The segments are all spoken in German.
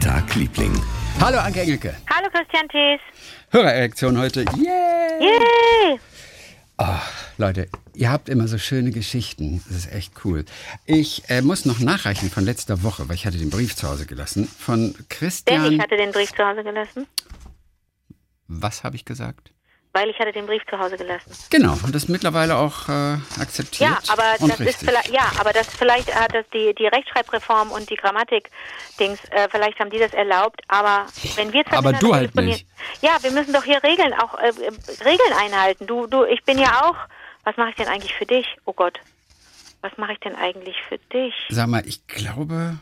Freitag, Liebling. Hallo Anke Engelke. Hallo Christian Thees. Hörererektion heute. Yeah! Yay! Leute, ihr habt immer so schöne Geschichten. Das ist echt cool. Ich äh, muss noch nachreichen von letzter Woche, weil ich hatte den Brief zu Hause gelassen. Von Denn Christian. ich hatte den Brief zu Hause gelassen. Was habe ich gesagt? Weil ich hatte den Brief zu Hause gelassen. Genau, und das mittlerweile auch äh, akzeptiert. Ja, aber das ist richtig. vielleicht, ja, aber das vielleicht hat das die, die Rechtschreibreform und die Grammatik-Dings, äh, vielleicht haben die das erlaubt, aber wenn wir Aber du halt nicht. Ja, wir müssen doch hier Regeln auch äh, äh, Regeln einhalten. Du, du, ich bin ja auch. Was mache ich denn eigentlich für dich? Oh Gott. Was mache ich denn eigentlich für dich? Sag mal, ich glaube.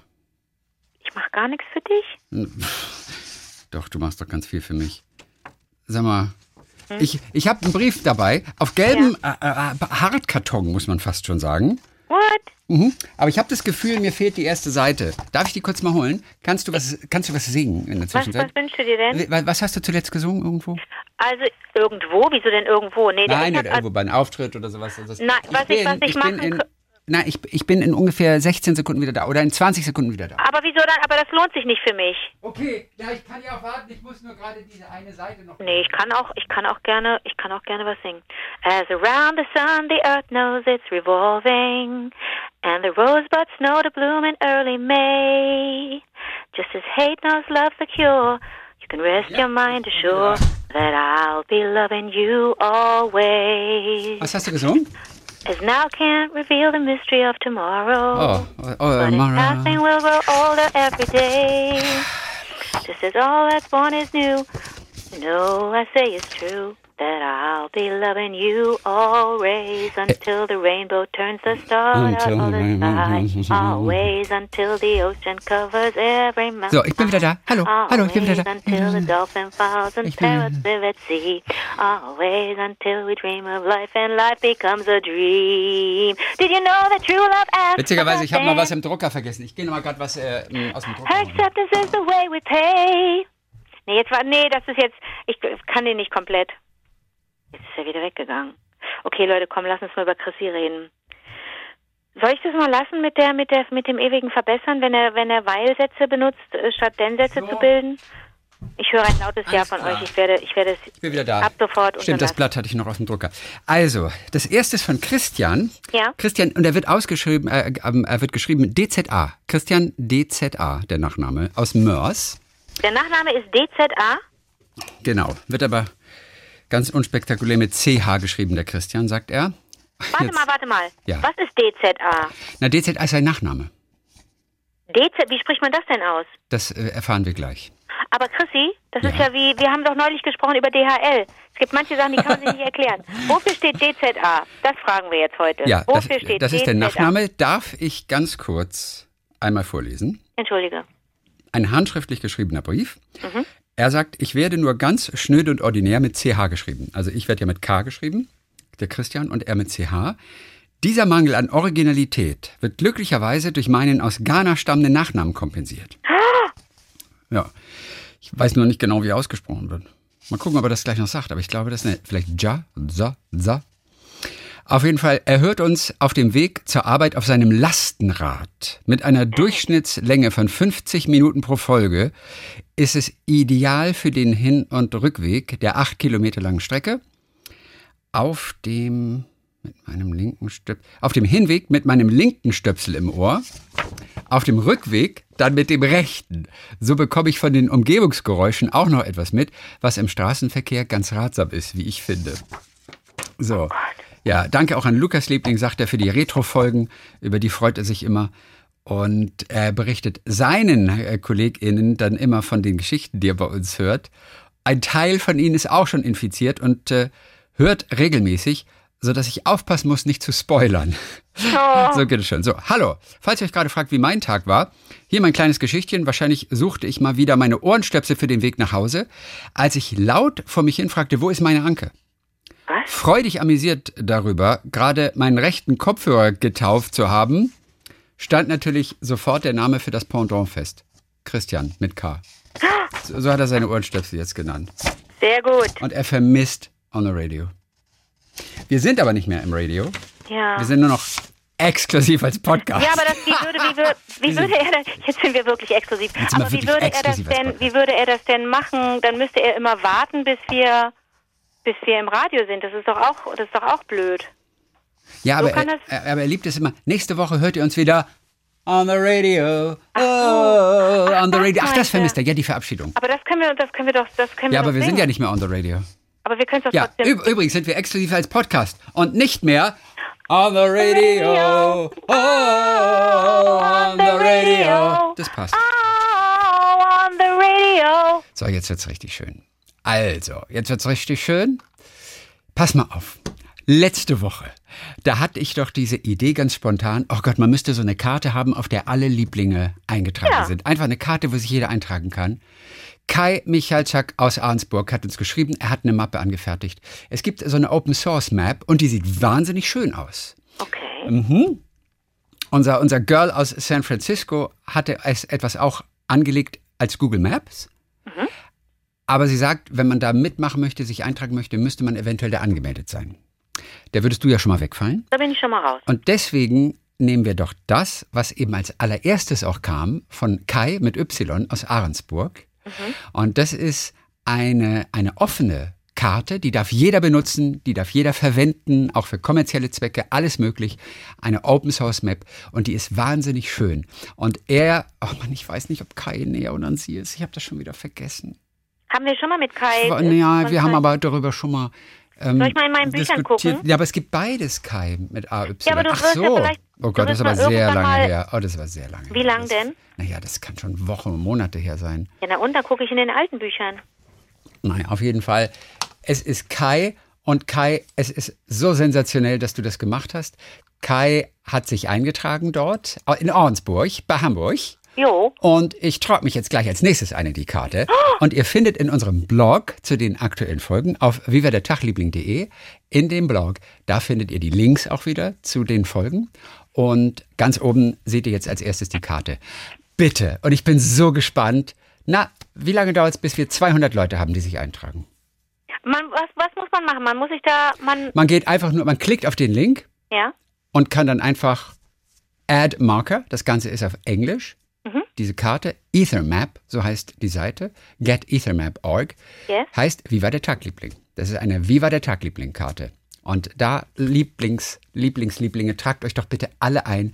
Ich mache gar nichts für dich. Doch, du machst doch ganz viel für mich. Sag mal. Hm? Ich, ich habe einen Brief dabei, auf gelbem äh, äh, Hartkarton, muss man fast schon sagen. What? Mhm. Aber ich habe das Gefühl, mir fehlt die erste Seite. Darf ich die kurz mal holen? Kannst du was, kannst du was singen in der Was, Zwischenzeit? was wünschst du dir denn? Was, was hast du zuletzt gesungen irgendwo? Also irgendwo? Wieso denn irgendwo? Nee, Nein, ich oder irgendwo bei einem Auftritt oder sowas. Das- Nein, was ich- was ich bin machen in, Nein, ich, ich bin in ungefähr 16 Sekunden wieder da oder in 20 Sekunden wieder da. Aber wieso dann? Aber das lohnt sich nicht für mich. Okay, ja, ich kann ja auch warten. Ich muss nur gerade diese eine Seite noch. Nee, ich kann auch, ich kann auch gerne, ich kann auch gerne was singen. As around the sun the earth knows it's revolving, and the rosebuds know to bloom in early May. Just as hate knows love's the cure, you can rest your mind assured that I'll be loving you always. Was hast du gesungen? As now can't reveal the mystery of tomorrow. Oh, oh, But in Mara. passing we'll grow older every day. Just as all that's born is new. No, I say it's true that I'll be loving you always until the rainbow turns the stars out Until of the sky. Always until the ocean covers every mountain. So, ich bin wieder da. Hallo, hallo, ich bin wieder da. Always until the dolphin falls and parrots live at sea. Always until we dream of life and life becomes a dream. Did you know that true love asks Witzigerweise, ich habe noch nothing? was im Drucker vergessen. Ich gehe noch mal gerade was äh, aus dem Drucker. Acceptance is the way we pay. Nee, jetzt war, nee, das ist jetzt, ich kann den nicht komplett. Jetzt ist er wieder weggegangen. Okay, Leute, komm, lass uns mal über Chrissy reden. Soll ich das mal lassen mit der, mit der, mit dem ewigen Verbessern, wenn er, wenn er Weil-Sätze benutzt, äh, statt Denn-Sätze So. zu bilden? Ich höre ein lautes Ja von euch. Ich werde, ich werde es bin wieder da. ab sofort Stimmt, das. Blatt hatte ich noch aus dem Drucker. Also, das erste ist von Christian. Ja. Christian, und er wird ausgeschrieben, äh, ähm, er wird geschrieben DZA. Christian DZA, der Nachname, aus Mörs. Der Nachname ist DZA. Genau. Wird aber ganz unspektakulär mit CH geschrieben, der Christian, sagt er. Warte Jetzt. mal, warte mal. Ja. Was ist DZA? Na, DZA ist sein Nachname. DZ, wie spricht man das denn aus? Das äh, erfahren wir gleich. Aber Chrissy, das Ja. ist ja wie, wir haben doch neulich gesprochen über DHL. Es gibt manche Sachen, die kann man sich nicht erklären. Wofür steht DZA? Das fragen wir jetzt heute. Ja, das, Wofür steht das ist der DZA? Nachname. Darf ich ganz kurz einmal vorlesen? Entschuldige. Ein handschriftlich geschriebener Brief. Mhm. Er sagt, ich werde nur ganz schnöde und ordinär mit CH geschrieben. Also ich werde ja mit K geschrieben, der Christian, und er mit CH. Dieser Mangel an Originalität wird glücklicherweise durch meinen aus Ghana stammenden Nachnamen kompensiert. Ja, ich weiß nur nicht genau, wie er ausgesprochen wird. Mal gucken, ob er das gleich noch sagt, aber ich glaube, das ist vielleicht Ja, Sa, Sa. Auf jeden Fall, er hört uns auf dem Weg zur Arbeit auf seinem Lastenrad. Mit einer Durchschnittslänge von 50 Minuten pro Folge ist es ideal für den Hin- und Rückweg der acht Kilometer langen Strecke. Auf dem, mit meinem linken Stöp auf dem Hinweg mit meinem linken Stöpsel im Ohr. Auf dem Rückweg dann mit dem rechten. So bekomme ich von den Umgebungsgeräuschen auch noch etwas mit, was im Straßenverkehr ganz ratsam ist, wie ich finde. So. Ja, danke auch an Lukas Liebling, sagt er, für die Retro-Folgen. Über die freut er sich immer. Und er berichtet seinen äh, KollegInnen dann immer von den Geschichten, die er bei uns hört. Ein Teil von ihnen ist auch schon infiziert und äh, hört regelmäßig, sodass ich aufpassen muss, nicht zu spoilern. So geht es schon. So, hallo. Falls ihr euch gerade fragt, wie mein Tag war, hier mein kleines Geschichtchen. Wahrscheinlich suchte ich mal wieder meine Ohrenstöpsel für den Weg nach Hause, als ich laut vor mich hin fragte, wo ist meine Anke? Was? Freudig amüsiert darüber, gerade meinen rechten Kopfhörer getauft zu haben, stand natürlich sofort der Name für das Pendant fest. Christian mit K. So, so hat er seine Ohrenstöpsel jetzt genannt. Sehr gut. Und er vermisst On the Radio. Wir sind aber nicht mehr im Radio. Ja. Wir sind nur noch exklusiv als Podcast. Ja, aber das, wie würde, wie würde, wie würde er denn, jetzt sind wir wirklich exklusiv, wir aber wie wirklich würde er das exklusiv denn, wie würde er das denn machen? Dann müsste er immer warten, bis wir, bis wir im Radio sind. Das ist doch auch, das ist doch auch blöd. Ja, So aber, er, er- aber er liebt es immer. Nächste Woche hört ihr uns wieder on the radio. Oh, Ach, on the das radio. Ach, das er. vermisst er. Ja, die Verabschiedung. Aber das können wir, das können wir doch, das können Ja, wir aber wir sind singen. ja nicht mehr on the radio. Aber wir können es doch Ja, trotzdem. üb übrigens sind wir exklusiv als Podcast und nicht mehr on the radio. Oh, on the radio. Das passt. Oh, on the radio. So, jetzt wird's richtig schön. Also, jetzt wird's richtig schön. Pass mal auf. Letzte Woche, da hatte ich doch diese Idee ganz spontan. Oh Gott, man müsste so eine Karte haben, auf der alle Lieblinge eingetragen Ja. sind. Einfach eine Karte, wo sich jeder eintragen kann. Kai Michalczak aus Arnsburg hat uns geschrieben, er hat eine Mappe angefertigt. Es gibt so eine Open Source Map und die sieht wahnsinnig schön aus. Okay. Unser, unser Girl aus San Francisco hatte es etwas auch angelegt als Google Maps. Aber sie sagt, wenn man da mitmachen möchte, sich eintragen möchte, müsste man eventuell da angemeldet sein. Da würdest du ja schon mal wegfallen. Da bin ich schon mal raus. Und deswegen nehmen wir doch das, was eben als allererstes auch kam, von Kai mit Y aus Ahrensburg. Und das ist eine, eine offene Karte, die darf jeder benutzen, die darf jeder verwenden, auch für kommerzielle Zwecke, alles möglich. Eine Open Source Map und die ist wahnsinnig schön. Und er, oh Mann, ich weiß nicht, ob Kai näher oder an sie ist. Ich habe das schon wieder vergessen. Haben wir schon mal mit Kai. Ja, wir haben aber darüber schon mal. Ähm, Soll ich mal in meinen Büchern gucken? Ja, aber es gibt beides Kai mit AY. Ja, aber du Ach wirst so. ja vielleicht- oh Gott, das ist aber sehr lange her. Oh, das war sehr lange Wie her. lang das, denn? Naja, das kann schon Wochen und Monate her sein. Ja, na und, dann gucke ich in den alten Büchern. Nein, auf jeden Fall. Es ist Kai und Kai, es ist so sensationell, dass du das gemacht hast. Kai hat sich eingetragen dort in Ornsburg bei Hamburg. Jo. Und ich trage mich jetzt gleich als nächstes ein in die Karte. Und ihr findet in unserem Blog zu den aktuellen Folgen auf vivadertagliebling.de in dem Blog, da findet ihr die Links auch wieder zu den Folgen. Und ganz oben seht ihr jetzt als erstes die Karte. Bitte. Und ich bin so gespannt. Na, wie lange dauert es, bis wir 200 Leute haben, die sich eintragen? Man, was, was muss man machen? Man muss sich da, man, Man geht einfach nur, man klickt auf den Link ja, und kann dann einfach Add Marker, das Ganze ist auf Englisch, diese Karte, Ethermap, so heißt die Seite, getethermap.org, Yes. heißt Viva der Tagliebling. Das ist eine Viva der Tagliebling-Karte. Und da, Lieblings, Lieblings, Lieblinge, tragt euch doch bitte alle ein,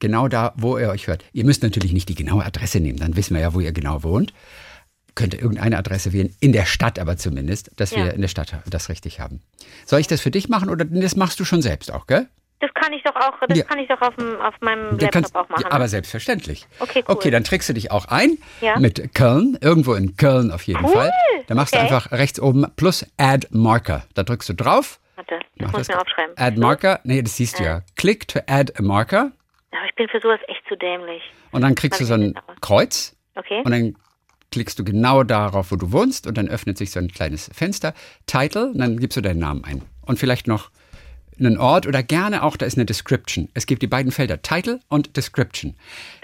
genau da, wo ihr euch hört. Ihr müsst natürlich nicht die genaue Adresse nehmen, dann wissen wir ja, wo ihr genau wohnt. Könnt ihr irgendeine Adresse wählen, in der Stadt aber zumindest, dass Ja. wir in der Stadt das richtig haben. Soll ich das für dich machen oder das machst du schon selbst auch, gell? Das kann ich doch auch, das Ja. kann ich doch auf, dem, auf meinem Laptop kannst- auch machen. Ja, aber selbstverständlich. Okay, cool. Okay, dann trägst du dich auch ein Ja. mit Köln, irgendwo in Köln auf jeden Cool, Fall. Da machst okay. du einfach rechts oben plus Add Marker. Da drückst du drauf. Warte, das Mach muss ich mir aufschreiben. Add Marker. Nee, das siehst du ja. Click to add a marker Aber ich bin für sowas echt zu dämlich. und dann kriegst du so ein Kreuz Okay? und dann klickst du genau darauf, wo du wohnst und dann öffnet sich so ein kleines Fenster. Title, und dann gibst du deinen Namen ein. Und vielleicht noch einen Ort oder gerne auch, da ist eine Description. Es gibt die beiden Felder Title und Description.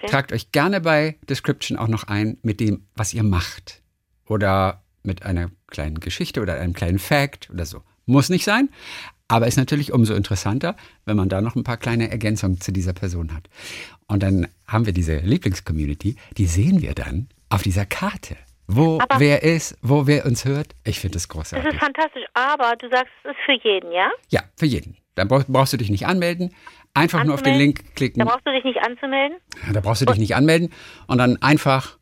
Tragt euch gerne bei Description auch noch ein mit dem, was ihr macht. Oder mit einer kleinen Geschichte oder einem kleinen Fact oder so. Muss nicht sein, aber ist natürlich umso interessanter, wenn man da noch ein paar kleine Ergänzungen zu dieser Person hat. Und dann haben wir diese Lieblingscommunity, die sehen wir dann auf dieser Karte. Wo Aber- wer ist, wo wer uns hört. Ich finde das Das großartig. ist fantastisch, aber du sagst, es ist für jeden, ja? Ja, für jeden. Dann brauchst, du dich nicht anmelden. Einfach nur auf den Anzumelden? Link klicken. Da brauchst du dich nicht anzumelden. Da brauchst du dich nicht anmelden und dann einfach,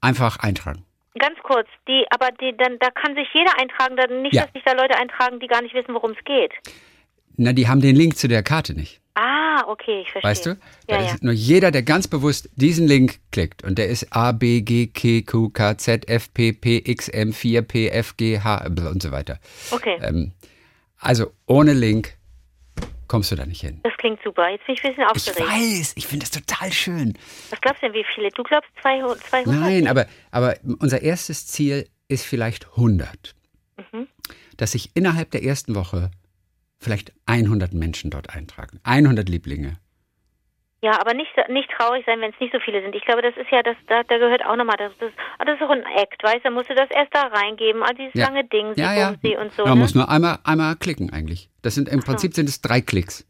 einfach eintragen. Ganz kurz, die, aber die, dann, da kann sich jeder eintragen, dann nicht, Ja. dass sich da Leute eintragen, die gar nicht wissen, worum es geht. Na, die haben den Link zu der Karte nicht. Ah, okay, ich verstehe. Weißt du? Da Ja, ja. ist nur jeder, der ganz bewusst diesen Link klickt und der ist A, B, G, K, Q, K, Z, F, P, P, X, M, 4, P, F, G, H und so weiter. Okay, Ähm, also ohne Link kommst du da nicht hin. das klingt super. Jetzt bin ich ein bisschen Ich aufgeregt. weiß, ich finde das total schön. Was glaubst du denn, wie viele? Du glaubst 200? 200? Nein, aber, aber unser erstes Ziel ist vielleicht 100. Mhm. Dass sich innerhalb der ersten Woche vielleicht 100 Menschen dort eintragen. 100 Lieblinge. Ja, aber nicht, nicht traurig sein, wenn es nicht so viele sind. Ich glaube, das ist ja, das, da, da gehört auch nochmal, das, das, ah, das ist auch ein Act, weißt du, da musst du das erst da reingeben, all dieses Ja. lange Ding, sie, Ja, ja. sie und so. Man ne? muss nur einmal, einmal klicken eigentlich. Das sind im Prinzip sind es drei Klicks.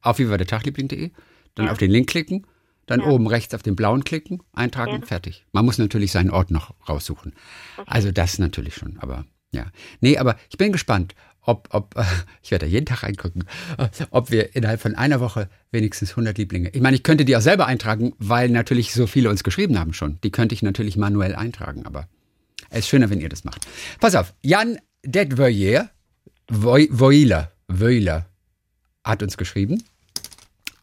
auf wiewardertagliebling.de, dann Ja. auf den Link klicken, dann Ja. oben rechts auf den blauen klicken, eintragen, Ja. fertig. Man muss natürlich seinen Ort noch raussuchen. Also das natürlich schon, aber ja. Nee, aber ich bin gespannt, ob, ob ich werde da jeden Tag reingucken, ob wir innerhalb von einer Woche wenigstens 100 Lieblinge. Ich meine, ich könnte die auch selber eintragen, weil natürlich so viele uns geschrieben haben schon. Die könnte ich natürlich manuell eintragen, aber es ist schöner, wenn ihr das macht. Pass auf, Jan Detvoyer, Voiler, Voiler hat uns geschrieben.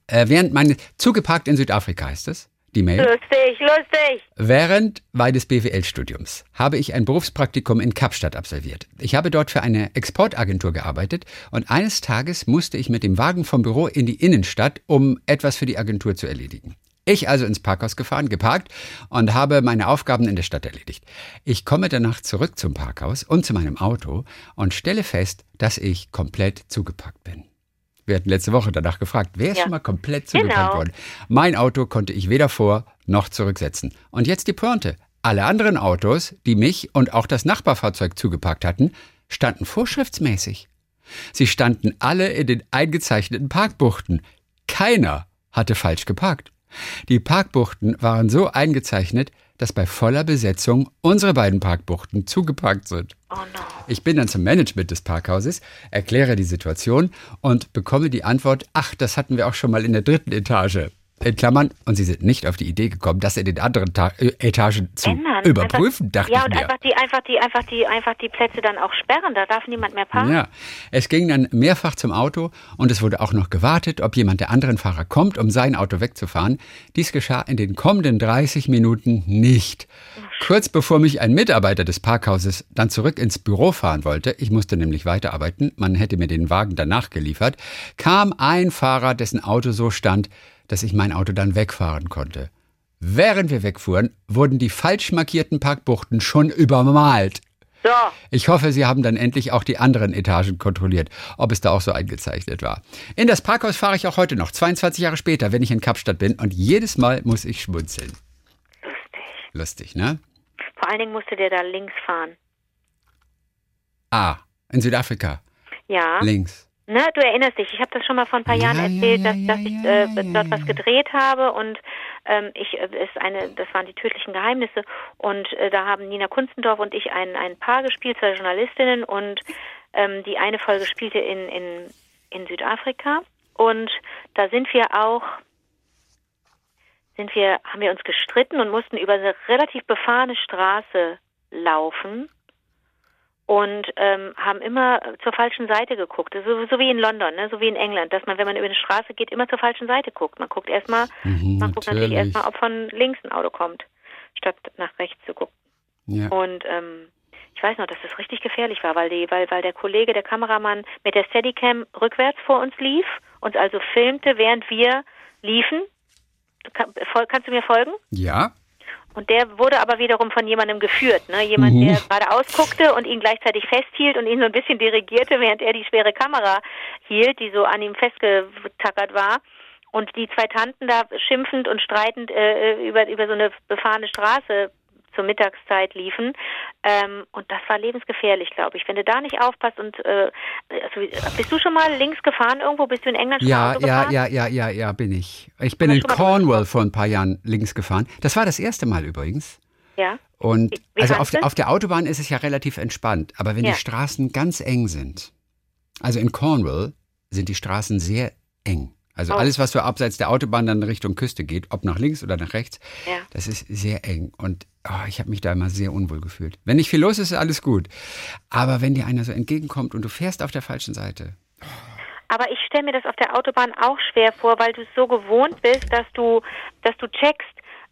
Äh, während meine, zugeparkt in Südafrika heißt es, die Mail. Lustig, lustig. Während meines BWL-Studiums habe ich ein Berufspraktikum in Kapstadt absolviert. Ich habe dort für eine Exportagentur gearbeitet und eines Tages musste ich mit dem Wagen vom Büro in die Innenstadt, um etwas für die Agentur zu erledigen. Ich also ins Parkhaus gefahren, geparkt und habe meine Aufgaben in der Stadt erledigt. Ich komme danach zurück zum Parkhaus und zu meinem Auto und stelle fest, dass ich komplett zugepackt bin. Wir hatten letzte Woche danach gefragt, wer ist Ja. schon mal komplett zugepackt Genau. worden? Mein Auto konnte ich weder vor noch zurücksetzen. Und jetzt die Pointe. Alle anderen Autos, die mich und auch das Nachbarfahrzeug zugepackt hatten, standen vorschriftsmäßig. Sie standen alle in den eingezeichneten Parkbuchten. Keiner hatte falsch geparkt. Die Parkbuchten waren so eingezeichnet, dass bei voller Besetzung unsere beiden Parkbuchten zugeparkt sind. Oh no. Ich bin dann zum Management des Parkhauses, erkläre die Situation und bekomme die Antwort, ach, das hatten wir auch schon mal in der dritten Etage. In Klammern, und sie sind nicht auf die Idee gekommen, das in den anderen Ta äh, Etagen zu Ändern. überprüfen, einfach, dachte ja, ich und mir. einfach die, einfach die, einfach die, einfach die Plätze dann auch sperren. Da darf niemand mehr parken. Ja, es ging dann mehrfach zum Auto und es wurde auch noch gewartet, ob jemand der anderen Fahrer kommt, um sein Auto wegzufahren. Dies geschah in den kommenden 30 Minuten nicht. Kurz bevor mich ein Mitarbeiter des Parkhauses dann zurück ins Büro fahren wollte, ich musste nämlich weiterarbeiten, man hätte mir den Wagen danach geliefert, kam ein Fahrer, dessen Auto so stand, dass ich mein Auto dann wegfahren konnte. Während wir wegfuhren, wurden die falsch markierten Parkbuchten schon übermalt. So. Ich hoffe, Sie haben dann endlich auch die anderen Etagen kontrolliert, ob es da auch so eingezeichnet war. In das Parkhaus fahre ich auch heute noch, 22 Jahre später, wenn ich in Kapstadt bin und jedes Mal muss ich schmunzeln. Lustig. Lustig, ne? Vor allen Dingen musste der da links fahren. Ah, in Südafrika, Ja. links. Ne, du erinnerst dich, ich habe das schon mal vor ein paar Ja, Jahren ja, erzählt, ja, dass, ja, dass ich ja, äh, dort was gedreht habe und ähm, ich äh, ist eine, das waren die tödlichen Geheimnisse und äh, da haben Nina Kunstendorf und ich ein, ein Paar gespielt, zwei Journalistinnen und ähm, die eine Folge spielte in, in, in Südafrika und da sind wir auch sind wir, haben wir uns gestritten und mussten über eine relativ befahrene Straße laufen und ähm, haben immer zur falschen Seite geguckt. So, so wie in London, ne? so wie in England, dass man, wenn man über eine Straße geht, immer zur falschen Seite guckt. Man guckt erstmal, Mhm, man guckt natürlich natürlich. erstmal, ob von links ein Auto kommt, statt nach rechts zu gucken. Ja. Und ähm, ich weiß noch, dass das richtig gefährlich war, weil die, weil, weil der Kollege, der Kameramann mit der Steadicam rückwärts vor uns lief, uns also filmte, während wir liefen. Kann, kannst du mir folgen? ja, Und der wurde aber wiederum von jemandem geführt, ne? Jemand, Mhm. der gerade ausguckte und ihn gleichzeitig festhielt und ihn so ein bisschen dirigierte, während er die schwere Kamera hielt, die so an ihm festgetackert war. Und die zwei Tanten da schimpfend und streitend äh, über, über so eine befahrene Straße zur Mittagszeit liefen. Ähm, und das war lebensgefährlich, glaube ich. Wenn du da nicht aufpasst und äh, also, bist du schon mal links gefahren irgendwo? Bist du in England schon ja, Auto ja, gefahren? ja, ja, ja, ja, bin ich. Ich bin in Cornwall vor ein paar Jahren links gefahren. Das war das erste Mal übrigens. Ja. Und Wie- also auf, auf der Autobahn ist es ja relativ entspannt, aber wenn Ja. die Straßen ganz eng sind, also in Cornwall sind die Straßen sehr eng. Also Oh. alles, was so abseits der Autobahn dann Richtung Küste geht, ob nach links oder nach rechts, Ja. das ist sehr eng. Und oh, ich habe mich da immer sehr unwohl gefühlt. Wenn nicht viel los ist, ist alles gut. Aber wenn dir einer so entgegenkommt und du fährst auf der falschen Seite, Aber ich stelle mir das auf der Autobahn auch schwer vor, weil du es so gewohnt bist, dass du, dass du checkst,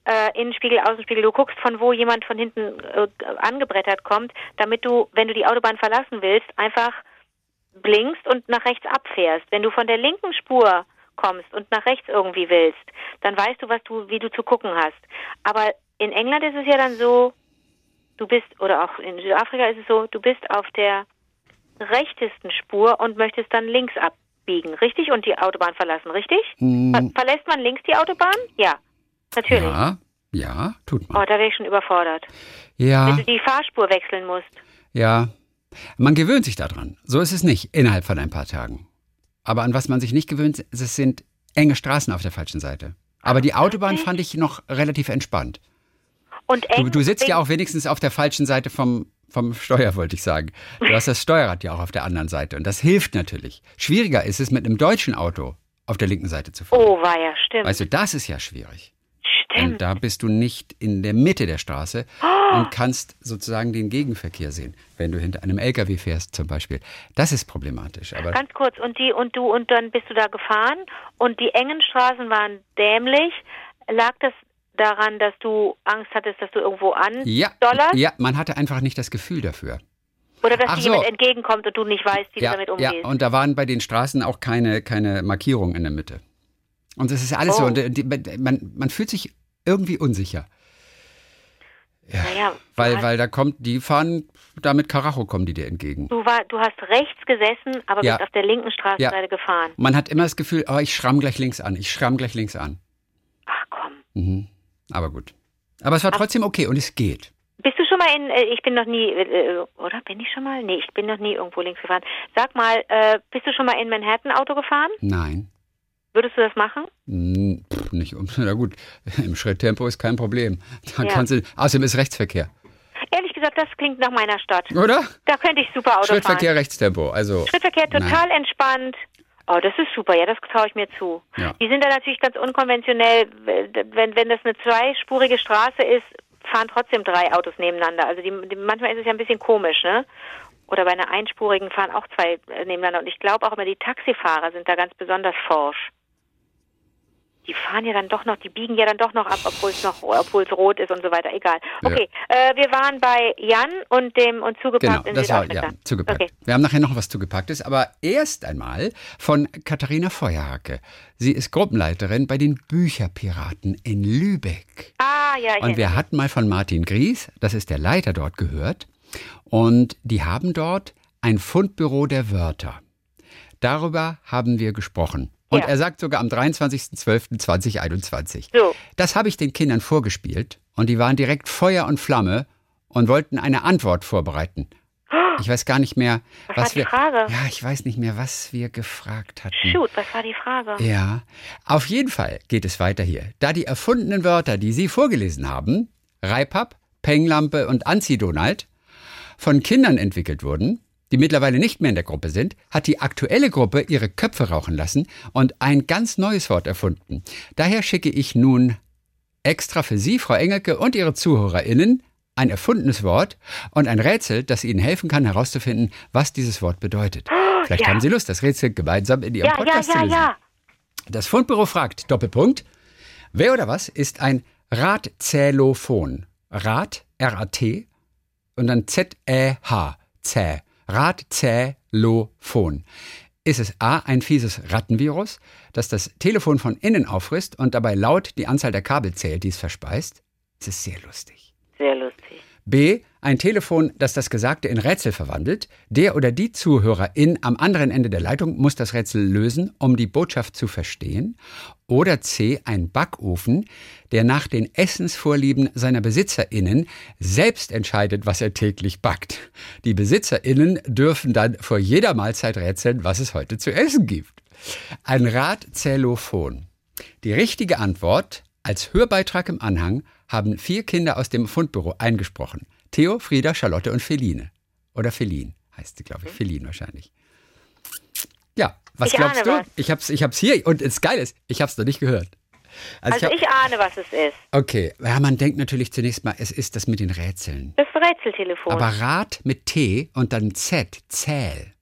äh, Innenspiegel, Außenspiegel, du guckst, von wo jemand von hinten äh, angebrettert kommt, damit du, wenn du die Autobahn verlassen willst, einfach blinkst und nach rechts abfährst. Wenn du von der linken Spur kommst und nach rechts irgendwie willst, dann weißt du, was du, wie du zu gucken hast. Aber in England ist es ja dann so, du bist, oder auch in Südafrika ist es so, du bist auf der rechtesten Spur und möchtest dann links abbiegen, richtig? Und die Autobahn verlassen, richtig? Ver verlässt man links die Autobahn? Ja, natürlich. ja, ja, tut Oh, man. da wäre ich schon überfordert. Wenn Ja, du die Fahrspur wechseln musst. ja. Man gewöhnt sich daran. So ist es nicht innerhalb von ein paar Tagen. Aber an was man sich nicht gewöhnt, es sind enge Straßen auf der falschen Seite. Aber die Autobahn fand ich noch relativ entspannt. Und eng, Du, du sitzt ja auch wenigstens auf der falschen Seite vom, vom Steuer, wollte ich sagen. Du hast das Steuerrad ja auch auf der anderen Seite und das hilft natürlich. Schwieriger ist es, mit einem deutschen Auto auf der linken Seite zu fahren. Oh, war ja, stimmt. Weißt du, das ist ja schwierig. stimmt. Und da bist du nicht in der Mitte der Straße Oh. Und kannst sozusagen den Gegenverkehr sehen, wenn du hinter einem LKW fährst zum Beispiel. Das ist problematisch. Aber Ganz kurz, und die und du und dann bist du da gefahren und die engen Straßen waren dämlich. Lag das daran, dass du Angst hattest, dass du irgendwo ja, andollerst? ja, man hatte einfach nicht das Gefühl dafür. Oder dass Ach dir so. jemand entgegenkommt und du nicht weißt, wie Ja, du damit ja, umgehst? und da waren bei den Straßen auch keine, keine Markierungen in der Mitte. Und das ist alles so. Oh. Und äh, man, man fühlt sich irgendwie unsicher. Naja, Weil, hast, weil da kommt, die fahren, da mit Karacho kommen die dir entgegen. du, war, du hast rechts gesessen, aber Ja. bist auf der linken Straßenseite gefahren. Man hat immer das Gefühl, oh, ich schramm gleich links an, ich schramm gleich links an. Ach komm. Mhm. Aber gut. Aber es war trotzdem okay und es geht. Bist du schon mal in, äh, ich bin noch nie, äh, oder bin ich schon mal? Nee, ich bin noch nie irgendwo links gefahren. Sag mal, äh, bist du schon mal in Manhattan Auto gefahren? Nein. Würdest du das machen? Hm, pff, nicht um. Na gut, im Schritttempo ist kein Problem. Da Ja. kannst du. Außerdem ist Rechtsverkehr, Ehrlich gesagt, das klingt nach meiner Stadt. oder? Da könnte ich super Auto Schrittverkehr, fahren. Rechtstempo. Also. Schrittverkehr total entspannt. Oh, das ist super, ja, das traue ich mir zu. Ja. Die sind da natürlich ganz unkonventionell. Wenn, wenn das eine zweispurige Straße ist, fahren trotzdem drei Autos nebeneinander. Also die, die, manchmal ist es ja ein bisschen komisch, ne? Oder bei einer einspurigen fahren auch zwei äh, nebeneinander. Und ich glaube auch immer, die Taxifahrer sind da ganz besonders forsch. Die fahren ja dann doch noch, die biegen ja dann doch noch ab, obwohl es noch, obwohl es rot ist und so weiter. Egal. Ja. Okay, äh, wir waren bei Jan und dem und Genau, zugepackt in das war ja zugepackt. Okay. Wir haben nachher noch was zugepacktes, aber erst einmal von Katharina Feuerhacke. Sie ist Gruppenleiterin bei den Bücherpiraten in Lübeck. Ah, ja, ich Und wir hatten mal von Martin Gries, das ist der Leiter dort, gehört. Und die haben dort ein Fundbüro der Wörter. Darüber haben wir gesprochen. Und Ja. er sagt sogar am 23.12.2021. So. Das habe ich den Kindern vorgespielt und die waren direkt Feuer und Flamme und wollten eine Antwort vorbereiten. Ich weiß gar nicht mehr, Was was, war die wir. Frage? Ja, ich weiß nicht mehr, was wir gefragt hatten. Shoot, was war die Frage? Ja, auf jeden Fall geht es weiter hier. Da die erfundenen Wörter, die Sie vorgelesen haben, Reipap, Penglampe und Anzi-Donald, von Kindern entwickelt wurden, die mittlerweile nicht mehr in der Gruppe sind, hat die aktuelle Gruppe ihre Köpfe rauchen lassen und ein ganz neues Wort erfunden. Daher schicke ich nun extra für Sie, Frau Engelke und Ihre ZuhörerInnen, ein erfundenes Wort und ein Rätsel, das Ihnen helfen kann, herauszufinden, was dieses Wort bedeutet. Vielleicht ja. haben Sie Lust, das Rätsel gemeinsam in Ihrem ja, ja, Podcast zu ja, lösen. ja. Das Fundbüro fragt, Doppelpunkt, wer oder was ist ein Radzählophon? Rad, R-A-T und dann Z-Ä-H, Zäh. Radzählophon. Ist es A, ein fieses Rattenvirus, das das Telefon von innen auffrisst und dabei laut die Anzahl der Kabel zählt, die es verspeist? Das ist sehr lustig. Sehr lustig. B. Ein Telefon, das das Gesagte in Rätsel verwandelt. Der oder die Zuhörerin am anderen Ende der Leitung muss das Rätsel lösen, um die Botschaft zu verstehen. Oder C. Ein Backofen, der nach den Essensvorlieben seiner BesitzerInnen selbst entscheidet, was er täglich backt. Die BesitzerInnen dürfen dann vor jeder Mahlzeit rätseln, was es heute zu essen gibt. Ein Radzählophon. Die richtige Antwort als Hörbeitrag im Anhang haben vier Kinder aus dem Fundbüro eingesprochen. Theo, Frieda, Charlotte und Feline. Oder Feline heißt sie, glaube ich. Feline wahrscheinlich. Ja, was Ich glaubst du? was. Ich hab's, ich hab's hier und das Geile ist, ich hab's noch nicht gehört. Also hab- ich ahne, was es ist. okay, ja, man denkt natürlich zunächst mal, es ist das mit den Rätseln. Das Rätseltelefon. Aber Rad mit T und dann Z, Zähl.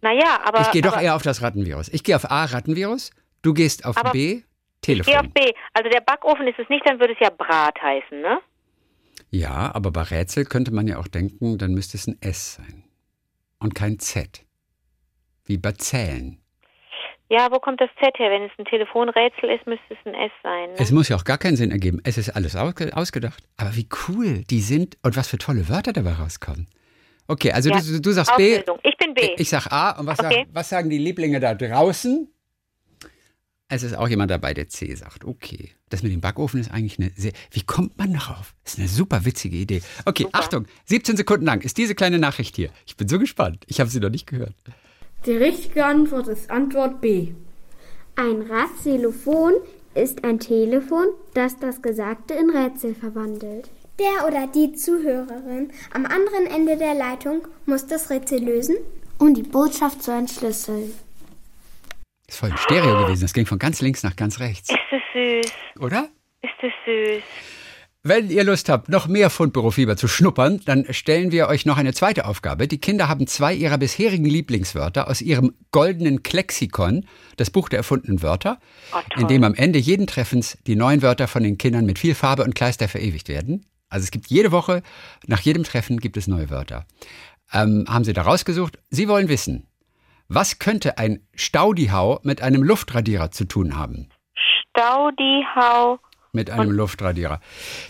naja, aber. Ich gehe doch aber, eher auf das Rattenvirus. Ich gehe auf A, Rattenvirus. Du gehst auf Aber B, Ich Telefon. gehe auf B. Also der Backofen ist es nicht, dann würde es ja Brat heißen, ne? Ja, aber bei Rätsel könnte man ja auch denken, dann müsste es ein S sein. Und kein Z. Wie bei Zählen. Ja, wo kommt das Z her? Wenn es ein Telefonrätsel ist, müsste es ein S sein. Ne? Es muss ja auch gar keinen Sinn ergeben. Es ist alles ausge ausgedacht. Aber wie cool die sind und was für tolle Wörter dabei rauskommen. Okay, also Ja, du, du sagst B, Auflösung. Ich bin B. ich sag A. Und was, Okay. sagen, was sagen die Lieblinge da draußen? Es ist auch jemand dabei, der C sagt. Okay. Das mit dem Backofen ist eigentlich eine sehr. Wie kommt man darauf? Das ist eine super witzige Idee. Okay, Super. Achtung, 17 Sekunden lang ist diese kleine Nachricht hier. Ich bin so gespannt. Ich habe sie noch nicht gehört. Die richtige Antwort ist Antwort B. Ein Ratsxylophon ist ein Telefon, das das Gesagte in Rätsel verwandelt. Der oder die Zuhörerin am anderen Ende der Leitung muss das Rätsel lösen und die Botschaft zu entschlüsseln. Das ist voll ein Stereo gewesen. Das ging von ganz links nach ganz rechts. Ist das süß? Oder? Ist das süß? Wenn ihr Lust habt, noch mehr Fundbürofieber zu schnuppern, dann stellen wir euch noch eine zweite Aufgabe. Die Kinder haben zwei ihrer bisherigen Lieblingswörter aus ihrem goldenen Klexikon, das Buch der erfundenen Wörter, Oh, in dem am Ende jeden Treffens die neuen Wörter von den Kindern mit viel Farbe und Kleister verewigt werden. Also es gibt jede Woche, nach jedem Treffen gibt es neue Wörter. Ähm, haben sie da rausgesucht? Sie wollen wissen, was könnte ein Staudihau mit einem Luftradierer zu tun haben? Staudihau. mit einem Luftradierer.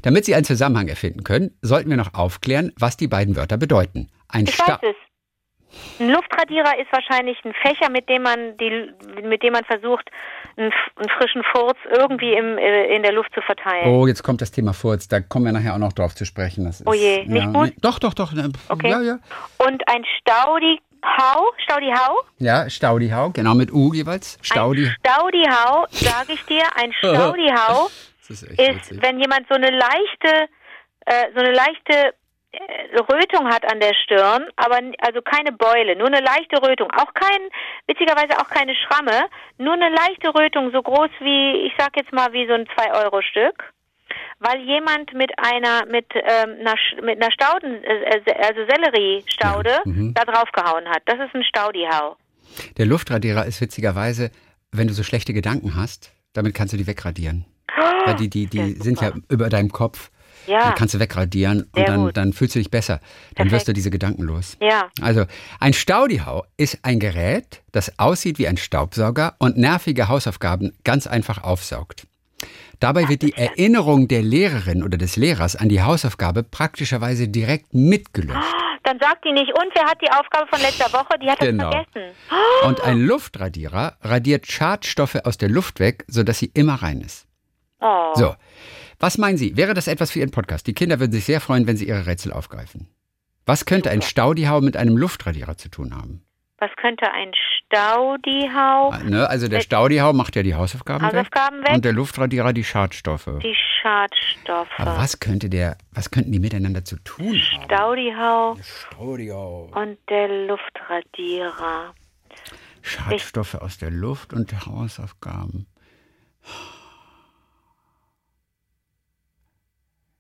Damit Sie einen Zusammenhang erfinden können, sollten wir noch aufklären, was die beiden Wörter bedeuten. Ein Ich Sta weiß es. Ein Luftradierer ist wahrscheinlich ein Fächer, mit dem man die, mit dem man versucht, einen, einen frischen Furz irgendwie im, äh, in der Luft zu verteilen. Oh, jetzt kommt das Thema Furz. Da kommen wir nachher auch noch drauf zu sprechen. Das ist, Oh je, nicht gut? nee, doch, doch, doch. Okay. Ja, ja. Und ein Staudihau, Staudihau, Ja, Staudihau, genau mit U jeweils. Staudi. ein Staudihau, sage ich dir, ein Staudihau ist ist, wenn jemand so eine leichte, äh, so eine leichte äh, Rötung hat an der Stirn, aber also keine Beule, nur eine leichte Rötung, auch kein, witzigerweise auch keine Schramme, nur eine leichte Rötung, so groß wie, ich sag jetzt mal wie so ein 2-Euro-Stück, weil jemand mit einer, mit, ähm, einer, mit einer Stauden, äh, äh, also Selleriestaude mhm. da draufgehauen hat. Das ist ein Staudihau. Der Luftradierer ist witzigerweise, wenn du so schlechte Gedanken hast, damit kannst du die wegradieren. Weil die, die, die Ja, sind ja über deinem Kopf. Ja. Die kannst du wegradieren und Sehr dann, gut. dann fühlst du dich besser. Dann wirst Perfekt. du diese Gedanken los. Ja. Also, ein Staudihau ist ein Gerät, das aussieht wie ein Staubsauger und nervige Hausaufgaben ganz einfach aufsaugt. Dabei wird die Erinnerung der Lehrerin oder des Lehrers an die Hausaufgabe praktischerweise direkt mitgelöscht. Dann sagt die nicht, und wer hat die Aufgabe von letzter Woche? Die hat Genau. das vergessen. Und ein Luftradierer radiert Schadstoffe aus der Luft weg, sodass sie immer rein ist. Oh. So, was meinen Sie? Wäre das etwas für Ihren Podcast? Die Kinder würden sich sehr freuen, wenn Sie Ihre Rätsel aufgreifen. Was könnte ein Staudihau mit einem Luftradierer zu tun haben? Was könnte ein Staudihau? Ne? Also der Staudihau macht ja die Hausaufgaben, Hausaufgaben weg, weg. und der Luftradierer die Schadstoffe. Die Schadstoffe. Aber was könnte der, was könnten die miteinander zu tun haben? Staudihau Staudihau. und der Luftradierer. Schadstoffe aus der Luft und Hausaufgaben.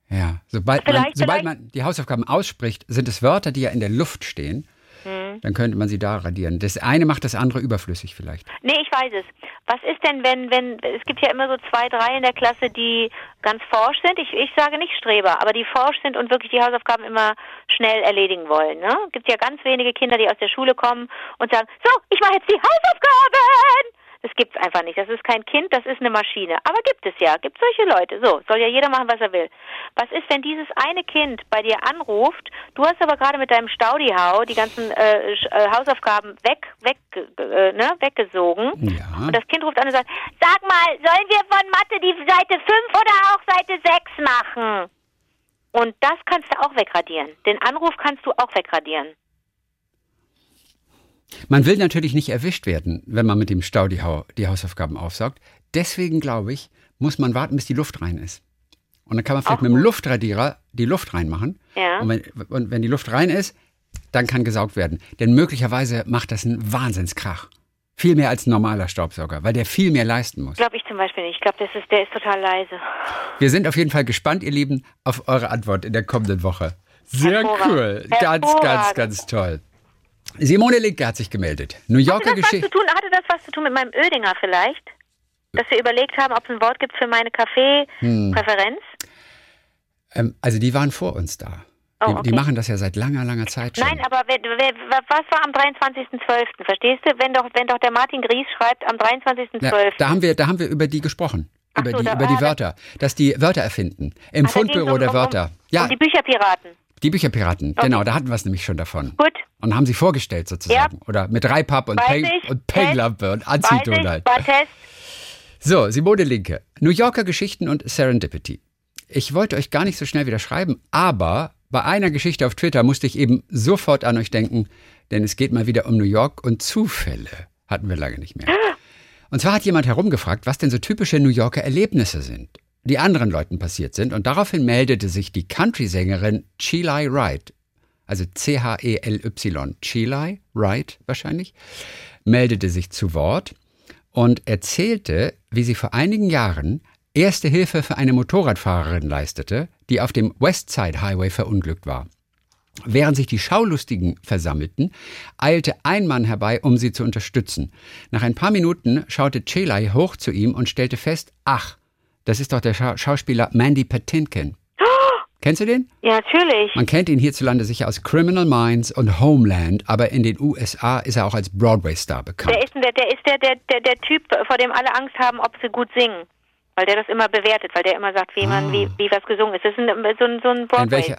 Ja, sobald, man, sobald man die Hausaufgaben ausspricht, sind es Wörter, die ja in der Luft stehen. Hm. Dann könnte man sie da radieren. Das eine macht das andere überflüssig vielleicht. Nee, ich weiß es. Was ist denn, wenn, wenn, es gibt ja immer so zwei, drei in der Klasse, die ganz forsch sind. Ich, ich sage nicht Streber, aber die forsch sind und wirklich die Hausaufgaben immer schnell erledigen wollen. Ne? Gibt ja ganz wenige Kinder, die aus der Schule kommen und sagen, so, ich mache jetzt die Hausaufgaben. Das gibt's einfach nicht. Das ist kein Kind, das ist eine Maschine. Aber gibt es ja. Gibt solche Leute. So, soll ja jeder machen, was er will. Was ist, wenn dieses eine Kind bei dir anruft, du hast aber gerade mit deinem Staudihau die ganzen äh, äh, Hausaufgaben weg, weg, äh, ne, weggesogen. Ja. Und das Kind ruft an und sagt, sag mal, sollen wir von Mathe die Seite 5 oder auch Seite 6 machen? Und das kannst du auch wegradieren. Den Anruf kannst du auch wegradieren. Man will natürlich nicht erwischt werden, wenn man mit dem Staudihau die Hausaufgaben aufsaugt. Deswegen glaube ich, muss man warten, bis die Luft rein ist. Und dann kann man vielleicht Auch mit dem. Luftradierer die Luft reinmachen. Ja. Und, wenn, und wenn die Luft rein ist, dann kann gesaugt werden. Denn möglicherweise macht das einen Wahnsinnskrach. Viel mehr als ein normaler Staubsauger, weil der viel mehr leisten muss. Glaube ich zum Beispiel nicht. Ich glaube, der ist total leise. Wir sind auf jeden Fall gespannt, ihr Lieben, auf eure Antwort in der kommenden Woche. Sehr cool. Ganz, ganz, ganz toll. Simone Linke hat sich gemeldet. New Yorker Geschichte. hatte das was zu tun mit meinem Ödinger vielleicht? Dass wir überlegt haben, ob es ein Wort gibt für meine Kaffeepräferenz? Ähm, also die waren vor uns da. Oh, Die, okay. die machen das ja seit langer, langer Zeit schon. Nein, aber wer, wer, was war am 23.12.? Verstehst du? Wenn doch, wenn doch der Martin Gries schreibt am 23.12. Ja, da haben wir, da haben wir über die gesprochen. Über so, die, da- über die da- Wörter. Dass die Wörter erfinden. Im da Fundbüro um- der um- Wörter. Ja, Um die Bücherpiraten. die Bücherpiraten. Genau, da hatten wir es nämlich schon davon. Gut. Und haben sie vorgestellt sozusagen. Oder mit Reippapp und, Peng, und Penglampe und Anzidonald. Test. So, Simone Linke. New Yorker Geschichten und Serendipity. Ich wollte euch gar nicht so schnell wieder schreiben, aber bei einer Geschichte auf Twitter musste ich eben sofort an euch denken, denn es geht mal wieder um New York und Zufälle. Hatten wir lange nicht mehr. Und zwar hat jemand herumgefragt, was denn so typische New Yorker Erlebnisse sind, die anderen Leuten passiert sind. Und daraufhin meldete sich die Country-Sängerin Chilai Wright, also C-H-E-L-Y, Chilai Wright wahrscheinlich, meldete sich zu Wort und erzählte, wie sie vor einigen Jahren erste Hilfe für eine Motorradfahrerin leistete, die auf dem Westside Highway verunglückt war. Während sich die Schaulustigen versammelten, eilte ein Mann herbei, um sie zu unterstützen. Nach ein paar Minuten schaute Chelai hoch zu ihm und stellte fest, ach, das ist doch der Scha Schauspieler Mandy Patinkin. Kennst du den? Ja, natürlich. Man kennt ihn hierzulande sicher aus Criminal Minds und Homeland, aber in den USA ist er auch als Broadway-Star bekannt. Der ist, der, der, ist der, der, der, der Typ, vor dem alle Angst haben, ob sie gut singen. Weil der das immer bewertet, weil der immer sagt, wie man, wie, wie was gesungen ist. Das ist ein, so, ein- so ein Ah. In Broadway. welcher,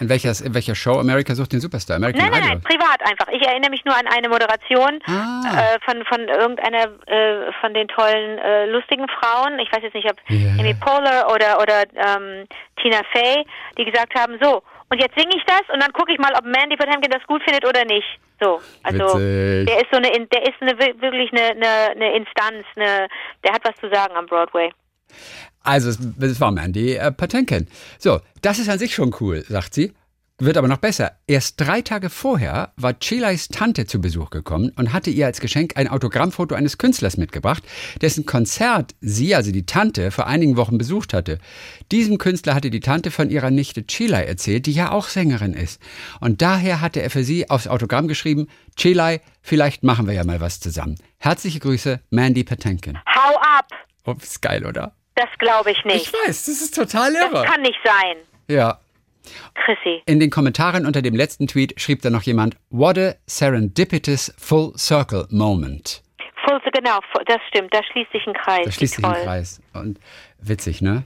in, welcher, in welcher Show America sucht den Superstar? American Nein, nein, Idol. nein, privat einfach. Ich erinnere mich nur an eine Moderation Ah. äh, von, von irgendeiner äh, von den tollen, äh, lustigen Frauen. Ich weiß jetzt nicht, ob Ja. Amy Poehler oder, oder ähm, Tina Fey, die gesagt haben, so, und jetzt singe ich das und dann gucke ich mal, ob Mandy Patinkin das gut findet oder nicht. So, also Witzig. der ist so eine, In- der ist eine wir- wirklich eine, eine, eine Instanz, eine, der hat was zu sagen am Broadway. Also, es, war Mandy äh, Patinkin. So, das ist an sich schon cool, sagt sie. Wird aber noch besser. Erst drei Tage vorher war Chilais Tante zu Besuch gekommen und hatte ihr als Geschenk ein Autogrammfoto eines Künstlers mitgebracht, dessen Konzert sie, also die Tante, vor einigen Wochen besucht hatte. Diesem Künstler hatte die Tante von ihrer Nichte Chilai erzählt, die ja auch Sängerin ist. Und daher hatte er für sie aufs Autogramm geschrieben, Chilai, vielleicht machen wir ja mal was zusammen. Herzliche Grüße, Mandy Patinkin. Hau ab! Ist geil, oder? Das glaube ich nicht. Ich weiß, das ist total das irre. kann nicht sein, Ja. Chrissy. In den Kommentaren unter dem letzten Tweet schrieb dann noch jemand, What a serendipitous full circle moment. Full, genau, das stimmt, da schließt sich ein Kreis. Da schließt sich ein. Kreis. Und witzig, ne?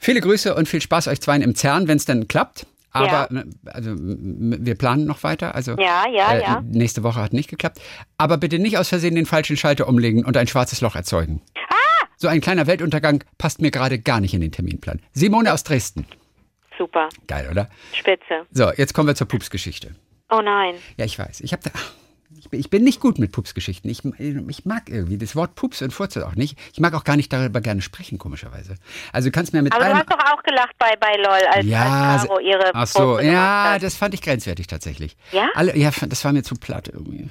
Viele Grüße und viel Spaß euch zweien im CERN, wenn es dann klappt. Aber Ja. ne, also, wir planen noch weiter. Also Ja, ja, äh, ja. nächste Woche hat nicht geklappt. Aber bitte nicht aus Versehen den falschen Schalter umlegen und ein schwarzes Loch erzeugen. So ein kleiner Weltuntergang passt mir gerade gar nicht in den Terminplan. Simone aus Dresden. Super, Geil, oder? spitze. So, jetzt kommen wir zur Pupsgeschichte. Oh nein. Ja, ich weiß. Ich habe da. Ich bin, ich bin nicht gut mit Pupsgeschichten. Ich, ich mag irgendwie das Wort Pups und Furze auch nicht. Ich mag auch gar nicht darüber gerne sprechen, komischerweise. Also du kannst mir mit Aber du hast doch auch gelacht bei, bei LOL, als, ja, als Caro ihre ach so, gemacht ja, das fand ich grenzwertig tatsächlich. Ja? Alle, ja, das war mir zu platt irgendwie.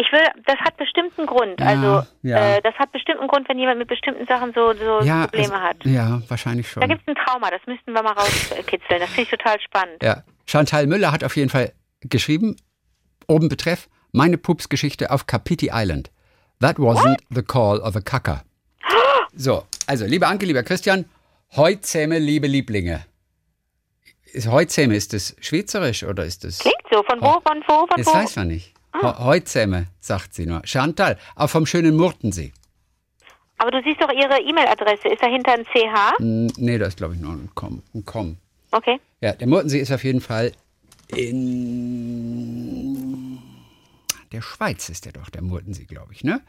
Ich will, das hat bestimmt einen Grund. Ja, also, ja. Äh, das hat bestimmt einen Grund, wenn jemand mit bestimmten Sachen so, so Ja, Probleme also, hat. ja, wahrscheinlich schon. Da gibt es ein Trauma, das müssten wir mal rauskitzeln. Das finde ich total spannend. Ja, Chantal Müller hat auf jeden Fall geschrieben, oben betreff, meine Pupsgeschichte auf Kapiti Island. That wasn't the call of a Kacker. So, also, liebe Anke, lieber Christian, Heuzähme, liebe Lieblinge. Ist Heuzähme, ist das schweizerisch oder ist das... Klingt so. Von wo, von wo, von Das wo? weiß man nicht. He- Heuzähme, sagt sie nur. Chantal, auch vom schönen Murtensee. Aber du siehst doch ihre E-Mail-Adresse. Ist dahinter ein CH? Nee, da ist, glaube ich, nur ein Com. Ein Com. Okay. Ja, der Murtensee ist auf jeden Fall in der Schweiz ist der doch, der Murtensee, glaube ich, ne?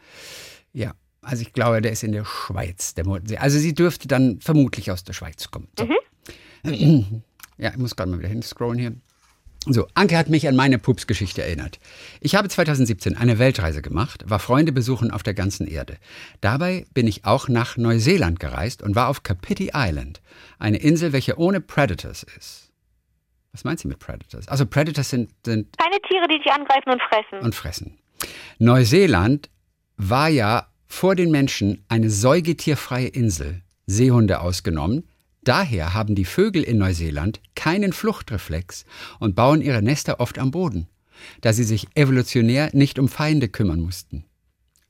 Ja, also ich glaube, der ist in der Schweiz, der Murtensee. Also sie dürfte dann vermutlich aus der Schweiz kommen. So. Ja, ich muss gerade mal wieder hinscrollen hier. So, Anke hat mich an meine Pupsgeschichte erinnert. Ich habe 2017 eine Weltreise gemacht, war Freunde besuchen auf der ganzen Erde. Dabei bin ich auch nach Neuseeland gereist und war auf Kapiti Island, eine Insel, welche ohne Predators ist. Was meint sie mit Predators? Also Predators sind, sind Keine Tiere, die dich angreifen und fressen. und fressen. Neuseeland war ja vor den Menschen eine säugetierfreie Insel, Seehunde ausgenommen. Daher haben die Vögel in Neuseeland keinen Fluchtreflex und bauen ihre Nester oft am Boden, da sie sich evolutionär nicht um Feinde kümmern mussten.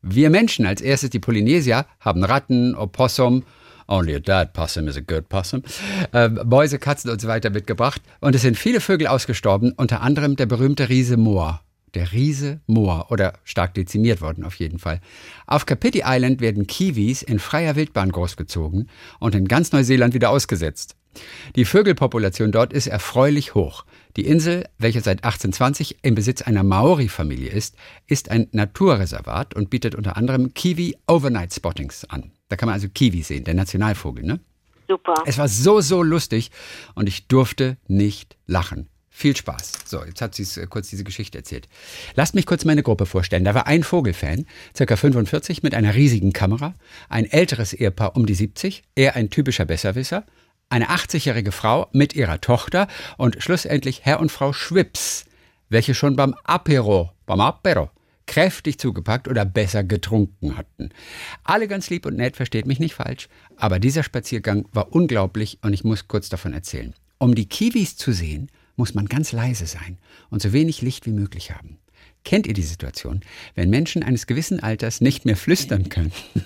Wir Menschen, als erstes die Polynesier, haben Ratten, Opossum, only a dead possum is a good possum, äh, Mäuse, Katzen und so weiter mitgebracht. Und es sind viele Vögel ausgestorben, unter anderem der berühmte Riese Moor. Der Riese Moor oder stark dezimiert worden auf jeden Fall. Auf Kapiti Island werden Kiwis in freier Wildbahn großgezogen und in ganz Neuseeland wieder ausgesetzt. Die Vögelpopulation dort ist erfreulich hoch. Die Insel, welche seit 1820 im Besitz einer Maori-Familie ist, ist ein Naturreservat und bietet unter anderem Kiwi Overnight Spottings an. Da kann man also Kiwi sehen, der Nationalvogel, ne? Super. Es war so, so lustig und ich durfte nicht lachen. Viel Spaß. So, jetzt hat sie äh, kurz diese Geschichte erzählt. Lasst mich kurz meine Gruppe vorstellen. Da war ein Vogelfan, circa 45, mit einer riesigen Kamera, ein älteres Ehepaar um die 70, er ein typischer Besserwisser, eine 80-jährige Frau mit ihrer Tochter und schlussendlich Herr und Frau Schwips, welche schon beim Apero, beim Apero, kräftig zugepackt oder besser getrunken hatten. Alle ganz lieb und nett, versteht mich nicht falsch, aber dieser Spaziergang war unglaublich und ich muss kurz davon erzählen. Um die Kiwis zu sehen, muss man ganz leise sein und so wenig Licht wie möglich haben. Kennt ihr die Situation, wenn Menschen eines gewissen Alters nicht mehr flüstern können?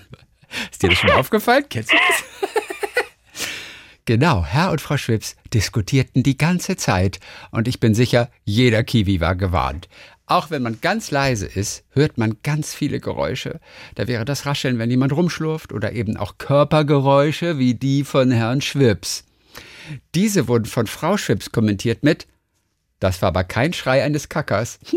Ist dir das schon aufgefallen? Kennst du das? Genau, Herr und Frau Schwips diskutierten die ganze Zeit und ich bin sicher, jeder Kiwi war gewarnt. Auch wenn man ganz leise ist, hört man ganz viele Geräusche. Da wäre das Rascheln, wenn jemand rumschlurft oder eben auch Körpergeräusche wie die von Herrn Schwips. Diese wurden von Frau Schwips kommentiert mit Das war aber kein Schrei eines Kackers.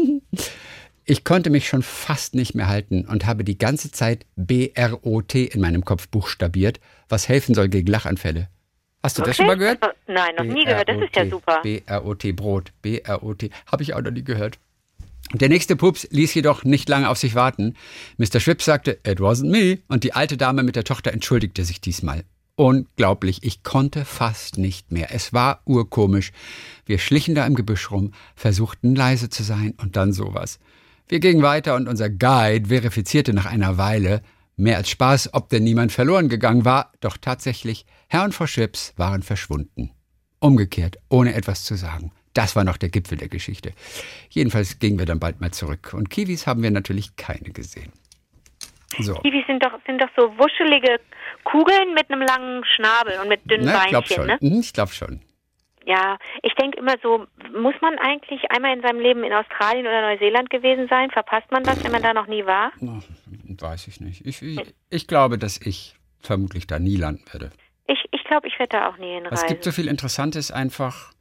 Ich konnte mich schon fast nicht mehr halten und habe die ganze Zeit BROT in meinem Kopf buchstabiert, was helfen soll gegen Lachanfälle. Hast du okay. das schon mal gehört? Nein, noch nie gehört. Das ist ja super. BROT, Brot. BROT. Habe ich auch noch nie gehört. Der nächste Pups ließ jedoch nicht lange auf sich warten. Mr. Schwips sagte, it wasn't me. Und die alte Dame mit der Tochter entschuldigte sich diesmal. Unglaublich, ich konnte fast nicht mehr. Es war urkomisch. Wir schlichen da im Gebüsch rum, versuchten leise zu sein und dann sowas. Wir gingen weiter und unser Guide verifizierte nach einer Weile, mehr als Spaß, ob denn niemand verloren gegangen war, doch tatsächlich, Herr und Frau Schwips waren verschwunden. Umgekehrt, ohne etwas zu sagen. Das war noch der Gipfel der Geschichte. Jedenfalls gingen wir dann bald mal zurück. Und Kiwis haben wir natürlich keine gesehen. So. Kiwis sind doch, sind doch so wuschelige Kugeln mit einem langen Schnabel und mit dünnen ich Beinchen. Schon. Ne? Mhm, ich glaube schon. Ja, ich denke immer so, muss man eigentlich einmal in seinem Leben in Australien oder Neuseeland gewesen sein? Verpasst man das, wenn man da noch nie war? Na, weiß ich nicht. Ich, ich, ich, glaube, dass ich vermutlich da nie landen werde. Ich, ich glaube, ich werde da auch nie hinreisen. Es gibt so viel Interessantes einfach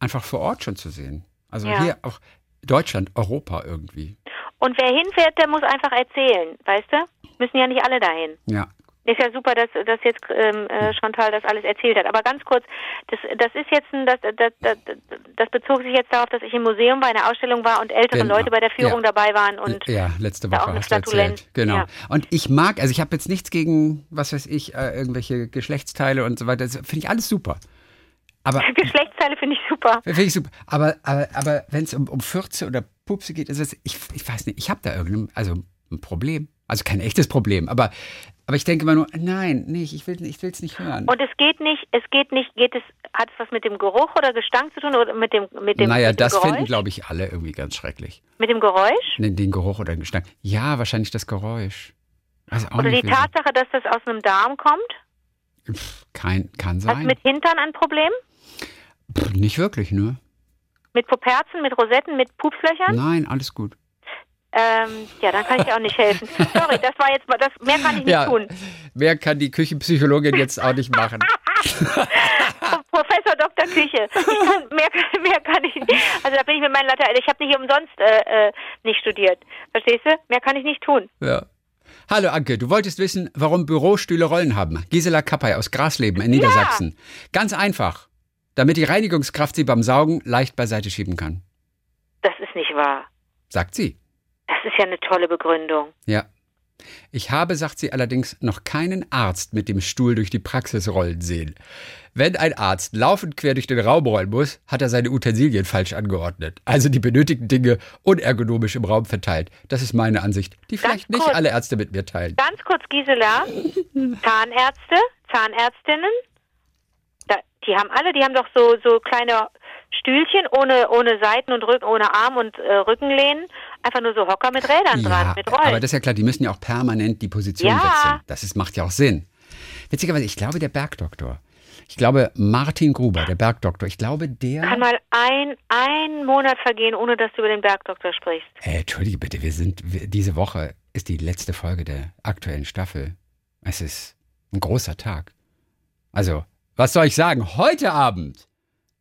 einfach vor Ort schon zu sehen. Also ja. hier auch Deutschland, Europa irgendwie. Und wer hinfährt, der muss einfach erzählen, weißt du? Müssen ja nicht alle dahin. Ja. Ist ja super, dass, dass jetzt ähm, äh, Chantal das alles erzählt hat. Aber ganz kurz, das, das ist jetzt ein, das, das, das, das bezog sich jetzt darauf, dass ich im Museum bei einer Ausstellung war und ältere genau. Leute bei der Führung ja. dabei waren und ja, letzte Woche hast du erzählt. Genau. Ja. Und ich mag, also ich habe jetzt nichts gegen, was weiß ich, äh, irgendwelche Geschlechtsteile und so weiter. Das finde ich alles super. Aber, Geschlechtsteile finde ich super. Finde ich super. Aber, aber, aber wenn es um, um Fürze oder Pupse geht, es, ich, ich weiß nicht, ich habe da irgendein, also ein Problem. Also kein echtes Problem, aber, aber ich denke immer nur, nein, nicht, ich will es ich will's nicht hören. Und es geht nicht, es geht nicht, geht es, hat es was mit dem Geruch oder Gestank zu tun oder mit dem, mit dem Naja, mit das finden, glaube ich, alle irgendwie ganz schrecklich. Mit dem Geräusch? Den, den Geruch oder den Gestank. Ja, wahrscheinlich das Geräusch. oder die Tatsache, dass das aus einem Darm kommt? Kein, kann sein. Hast du mit Hintern ein Problem? Pff, nicht wirklich, ne? Mit Puperzen, mit Rosetten, mit Pupslöchern? Nein, alles gut. Ähm, ja, dann kann ich dir auch nicht helfen. Sorry, das war jetzt mal, das, mehr kann ich nicht ja, tun. Mehr kann die Küchenpsychologin jetzt auch nicht machen. Professor Dr. Küche. Kann, mehr, mehr kann ich nicht. Also da bin ich mit meinen Latein. Ich habe nicht umsonst äh, äh, nicht studiert. Verstehst du? Mehr kann ich nicht tun. Ja. Hallo Anke, du wolltest wissen, warum Bürostühle Rollen haben. Gisela Kappay aus Grasleben in Niedersachsen. Ja. Ganz einfach damit die Reinigungskraft sie beim Saugen leicht beiseite schieben kann. Das ist nicht wahr. Sagt sie. Das ist ja eine tolle Begründung. Ja. Ich habe, sagt sie allerdings, noch keinen Arzt mit dem Stuhl durch die Praxis rollen sehen. Wenn ein Arzt laufend quer durch den Raum rollen muss, hat er seine Utensilien falsch angeordnet. Also die benötigten Dinge unergonomisch im Raum verteilt. Das ist meine Ansicht, die vielleicht kurz, nicht alle Ärzte mit mir teilen. Ganz kurz, Gisela. Zahnärzte, Zahnärztinnen, die haben alle, die haben doch so, so kleine Stühlchen ohne, ohne Seiten und Rücken, ohne Arm und äh, Rückenlehnen. Einfach nur so Hocker mit Rädern ja, dran, mit Rollen. Aber das ist ja klar, die müssen ja auch permanent die Position ja. wechseln. Das ist, macht ja auch Sinn. Witzigerweise, ich glaube, der Bergdoktor, ich glaube, Martin Gruber, der Bergdoktor, ich glaube, der. Kann mal ein, ein Monat vergehen, ohne dass du über den Bergdoktor sprichst. Äh, Entschuldige bitte, wir sind, wir, diese Woche ist die letzte Folge der aktuellen Staffel. Es ist ein großer Tag. Also, was soll ich sagen? Heute Abend?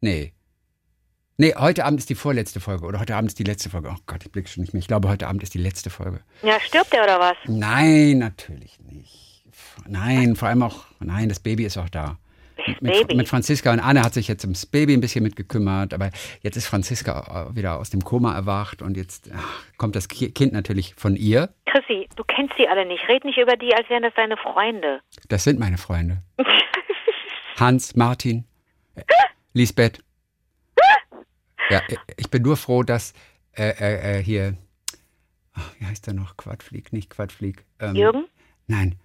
Nee. Nee, heute Abend ist die vorletzte Folge oder heute Abend ist die letzte Folge. Oh Gott, ich blicke schon nicht mehr. Ich glaube, heute Abend ist die letzte Folge. Ja, stirbt er oder was? Nein, natürlich nicht. Nein, vor allem auch, nein, das Baby ist auch da. Mit, Baby? mit Franziska und Anne hat sich jetzt ums Baby ein bisschen mitgekümmert, aber jetzt ist Franziska äh, wieder aus dem Koma erwacht und jetzt ach, kommt das Ki- Kind natürlich von ihr. Chrissy, du kennst die alle nicht. Red nicht über die, als wären das deine Freunde. Das sind meine Freunde. Hans, Martin, äh, Lisbeth. Ja, äh, ich bin nur froh, dass äh, äh, äh, hier, ach, wie heißt er noch? Quadflieg, nicht Quadflieg. Ähm, Jürgen? Nein.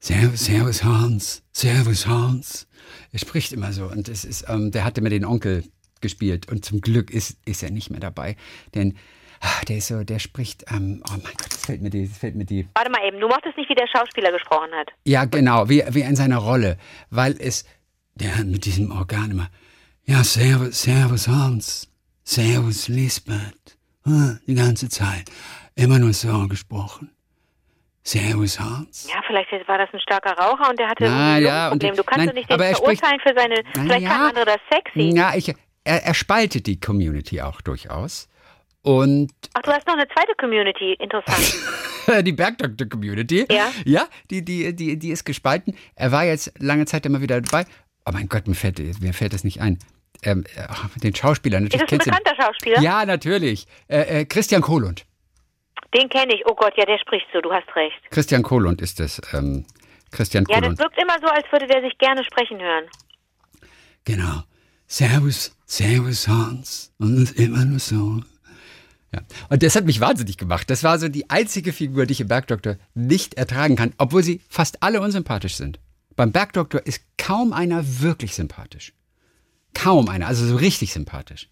Servus, Servus Hans, Servus Hans. Er spricht immer so und es ist, ähm, der hatte mir den Onkel gespielt und zum Glück ist, ist er nicht mehr dabei, denn der ist so, der spricht, ähm, oh mein Gott, es fällt mir die, es fällt mir die, Warte mal eben, du mochtest nicht, wie der Schauspieler gesprochen hat. ja genau, wie, wie in seiner Rolle, weil es, der hat mit diesem Organ immer, ja, Servus, Servus Hans, Servus Lisbeth, ah, die ganze Zeit, immer nur so gesprochen. Servus Hans. Ja, vielleicht war das ein starker Raucher und der hatte Na, ein ja, Problem. Du kannst nein, doch nicht den er spricht- verurteilen für seine. Vielleicht ja. fanden andere das sexy. Ja, ich, er, er spaltet die Community auch durchaus. Und Ach, du hast noch eine zweite Community. Interessant. die Bergdoktor-Community, Ja. ja die, die, die, die ist gespalten. Er war jetzt lange Zeit immer wieder dabei. Oh mein Gott, mir fällt, mir fällt das nicht ein. Ähm, ach, den Schauspieler, Ist natürlich das ein bekannter Schauspieler? Ja, natürlich. Äh, äh, Christian Kohlund. Den kenne ich. Oh Gott, ja, der spricht so. Du hast recht. Christian Kohlund ist es. Ähm, Christian Ja, das Kohlund. wirkt immer so, als würde der sich gerne sprechen hören. Genau. Servus, Servus Hans. Und ist immer nur so. Ja. Und das hat mich wahnsinnig gemacht. Das war so die einzige Figur, die ich im Bergdoktor nicht ertragen kann, obwohl sie fast alle unsympathisch sind. Beim Bergdoktor ist kaum einer wirklich sympathisch. Kaum einer, also so richtig sympathisch.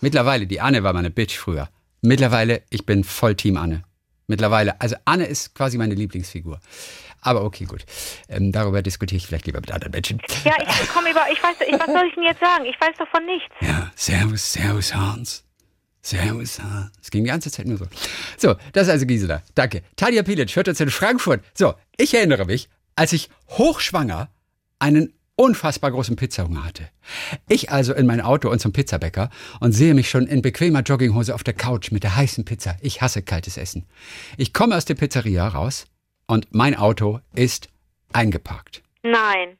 Mittlerweile, die Anne war meine Bitch früher. Mittlerweile, ich bin voll Team Anne. Mittlerweile, also Anne ist quasi meine Lieblingsfigur. Aber okay, gut. Ähm, darüber diskutiere ich vielleicht lieber mit anderen Menschen. Ja, ich komme über. Ich weiß, ich, was soll ich denn jetzt sagen? Ich weiß doch von nichts. Ja, Servus, Servus Hans. Servus Hans. Es ging die ganze Zeit nur so. So, das ist also Gisela. Danke. Tanja Pilic hört uns in Frankfurt. So, ich erinnere mich, als ich hochschwanger einen unfassbar großen Pizzahunger hatte. Ich also in mein Auto und zum Pizzabäcker und sehe mich schon in bequemer Jogginghose auf der Couch mit der heißen Pizza. Ich hasse kaltes Essen. Ich komme aus der Pizzeria raus und mein Auto ist eingeparkt. Nein.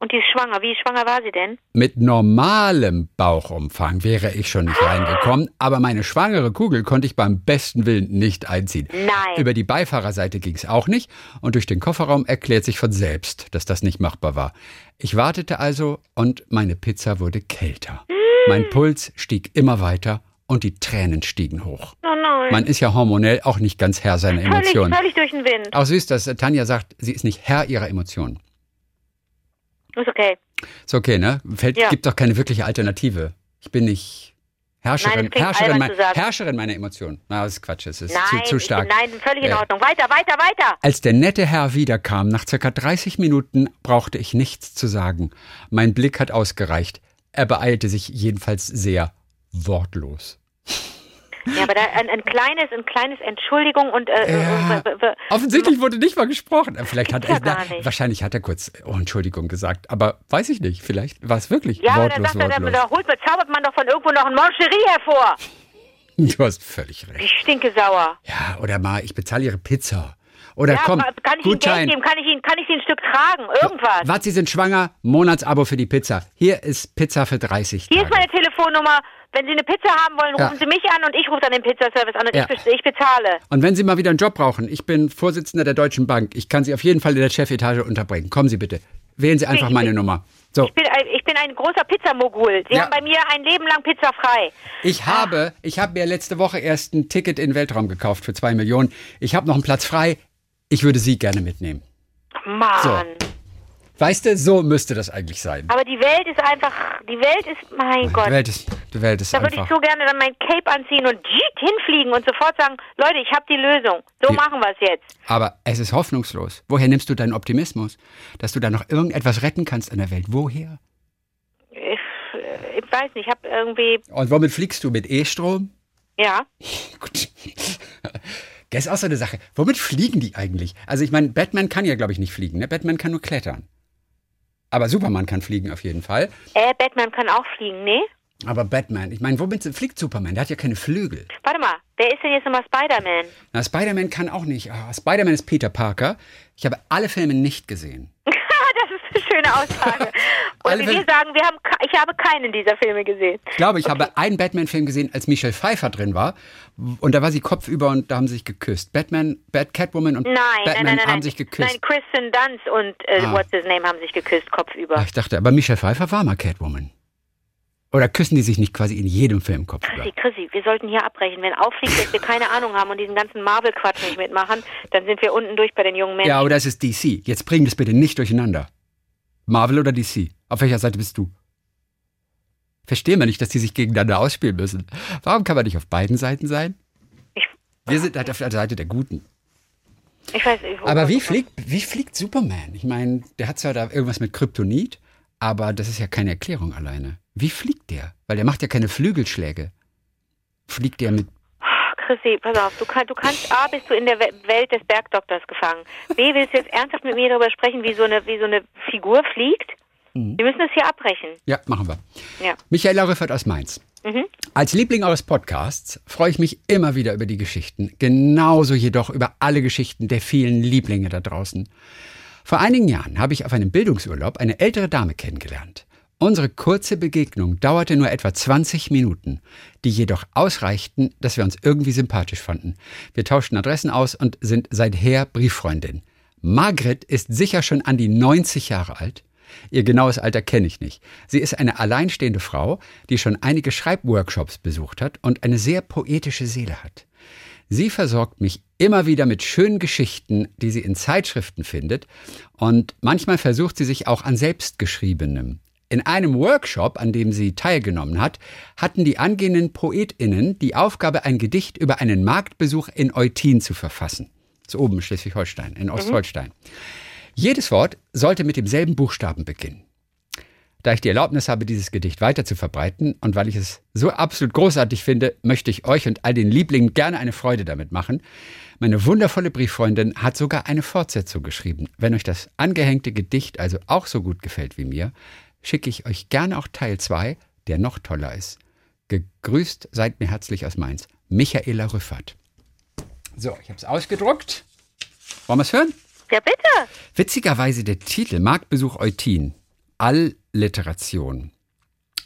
Und die ist schwanger. Wie schwanger war sie denn? Mit normalem Bauchumfang wäre ich schon nicht reingekommen, aber meine schwangere Kugel konnte ich beim besten Willen nicht einziehen. Nein. Über die Beifahrerseite ging es auch nicht und durch den Kofferraum erklärt sich von selbst, dass das nicht machbar war. Ich wartete also und meine Pizza wurde kälter. Mein Puls stieg immer weiter und die Tränen stiegen hoch. Oh nein. Man ist ja hormonell auch nicht ganz Herr seiner völlig, Emotionen. völlig durch den Wind. Auch süß, dass Tanja sagt, sie ist nicht Herr ihrer Emotionen. Ist okay. Ist okay, ne? Fällt, Ja. Gibt doch keine wirkliche Alternative. Ich bin nicht Herrscherin, Nein, Herrscherin, mein. Herrscherin meiner Emotionen. Na, das ist Quatsch, es ist Nein, zu, zu stark. Bin, nein, völlig in. Ordnung. Weiter, weiter, weiter. Als der nette Herr wiederkam, nach circa 30 Minuten, brauchte ich nichts zu sagen. Mein Blick hat ausgereicht. Er beeilte sich jedenfalls sehr wortlos. Ja, aber da ein, ein kleines, ein kleines Entschuldigung und äh, Ja. äh, äh, äh, Offensichtlich wurde nicht mal gesprochen. Vielleicht hat er, ja na, wahrscheinlich hat er kurz oh, Entschuldigung gesagt, aber weiß ich nicht. Vielleicht war es wirklich ja, aber dann wortlos, sagt er, dann, wortlos. da holt, zaubert man doch von irgendwo noch ein Moncherie hervor. Du hast völlig recht. Ich stinke sauer. Ja, oder mal, ich bezahle Ihre Pizza. Oder Ja, komm, kann ich Ihnen Gutschein. Geld geben? Kann ich Ihnen, kann ich Sie ein Stück tragen? Irgendwas. Was, Sie sind schwanger? Monatsabo für die Pizza. Hier ist Pizza für 30 Hier Tage. ist meine Telefonnummer. Wenn Sie eine Pizza haben wollen, Ja. rufen Sie mich an und ich rufe dann den Pizzaservice an und Ja. ich, bez- ich bezahle. Und wenn Sie mal wieder einen Job brauchen, ich bin Vorsitzender der Deutschen Bank. Ich kann Sie auf jeden Fall in der Chefetage unterbringen. Kommen Sie bitte. Wählen Sie einfach Ich meine bin- Nummer. So, Ich bin ein, ich bin ein großer Pizzamogul. Sie Ja. haben bei mir ein Leben lang Pizza frei. ich habe, ich habe mir letzte Woche erst ein Ticket in den Weltraum gekauft für zwei Millionen. Ich habe noch einen Platz frei. Ich würde Sie gerne mitnehmen. Mann. Weißt du, so müsste das eigentlich sein. Aber die Welt ist einfach, die Welt ist, mein Gott. Die Welt ist, die Welt ist Da würde ich einfach. so gerne dann mein Cape anziehen und hinfliegen und sofort sagen, Leute, ich habe die Lösung. So Die- machen wir es jetzt. Aber es ist hoffnungslos. Woher nimmst du deinen Optimismus? Dass du da noch irgendetwas retten kannst an der Welt? Woher? Ich, ich weiß nicht, ich habe irgendwie, Und womit fliegst du? Mit E-Strom? ja. Gut. Das ist auch so eine Sache. Womit fliegen die eigentlich? Also ich meine, Batman kann ja, glaube ich, nicht fliegen. Ne? Batman kann nur klettern. Aber Superman kann fliegen auf jeden Fall. Äh, Batman kann auch fliegen, nee? Aber Batman, ich meine, womit fliegt Superman? Der hat ja keine Flügel. Warte mal, wer ist denn jetzt nochmal Spider-Man? Na, Spider-Man kann auch nicht. Ah, Spider-Man ist Peter Parker. Ich habe alle Filme nicht gesehen. das schöne Aussage. Oder Alle wie wir sagen, wir haben, ich habe keinen dieser Filme gesehen. Ich glaube, ich habe einen Batman-Film gesehen, als Michelle Pfeiffer drin war. Und da war sie kopfüber und da haben sie sich geküsst. Batman, Bad Catwoman und Nein, Batman nein, nein, nein. haben nein. sich geküsst. Nein, Kristen Dunst und äh, Ah. what's his name haben sich geküsst, kopfüber. Ah, ich dachte, aber Michelle Pfeiffer war mal Catwoman. Oder küssen die sich nicht quasi in jedem Film kopfüber? Chrissy, Chrissy, wir sollten hier abbrechen. Wenn auffliegt, dass wir keine Ahnung haben und diesen ganzen Marvel-Quatsch nicht mitmachen, dann sind wir unten durch bei den jungen Menschen. Ja, aber das ist DC. Jetzt bring das bitte nicht durcheinander. Marvel oder DC? Auf welcher Seite bist du? Verstehen wir nicht, dass die sich gegeneinander ausspielen müssen. Warum kann man nicht auf beiden Seiten sein? Ich- Wir sind halt auf der Seite der Guten. Ich weiß, ich, Aber wie fliegt, wie fliegt Superman? Ich meine, der hat zwar da irgendwas mit Kryptonit, aber das ist ja keine Erklärung alleine. Wie fliegt der? Weil der macht ja keine Flügelschläge. Fliegt der mit. Chrissy, pass auf, du, kann, du kannst, A, bist du in der We- Welt des Bergdoktors gefangen. B, willst du jetzt ernsthaft mit mir darüber sprechen, wie so eine, wie so eine Figur fliegt? Wir müssen es hier abbrechen. Ja, machen wir. Ja. Michaela Riffert aus Mainz. Als Liebling eures Podcasts freue ich mich immer wieder über die Geschichten, genauso jedoch über alle Geschichten der vielen Lieblinge da draußen. Vor einigen Jahren habe ich auf einem Bildungsurlaub eine ältere Dame kennengelernt. Unsere kurze Begegnung dauerte nur etwa 20 Minuten, die jedoch ausreichten, dass wir uns irgendwie sympathisch fanden. Wir tauschten Adressen aus und sind seither Brieffreundin. Margret ist sicher schon an die 90 Jahre alt. Ihr genaues Alter kenne ich nicht. Sie ist eine alleinstehende Frau, die schon einige Schreibworkshops besucht hat und eine sehr poetische Seele hat. Sie versorgt mich immer wieder mit schönen Geschichten, die sie in Zeitschriften findet, und manchmal versucht sie sich auch an selbstgeschriebenem. In einem Workshop, an dem sie teilgenommen hat, hatten die angehenden Poetinnen die Aufgabe, ein Gedicht über einen Marktbesuch in Eutin zu verfassen. Das ist oben in Schleswig-Holstein, in Ostholstein. Jedes Wort sollte mit demselben Buchstaben beginnen. Da ich die Erlaubnis habe, dieses Gedicht weiter zu verbreiten und weil ich es so absolut großartig finde, möchte ich euch und all den Lieblingen gerne eine Freude damit machen. Meine wundervolle Brieffreundin hat sogar eine Fortsetzung geschrieben. Wenn euch das angehängte Gedicht also auch so gut gefällt wie mir, schicke ich euch gerne auch Teil 2, der noch toller ist. Gegrüßt seid mir herzlich aus Mainz. Michaela Rüffert. So, ich habe es ausgedruckt. Wollen wir es hören? Ja, bitte. Witzigerweise der Titel Marktbesuch Eutin. Alliteration.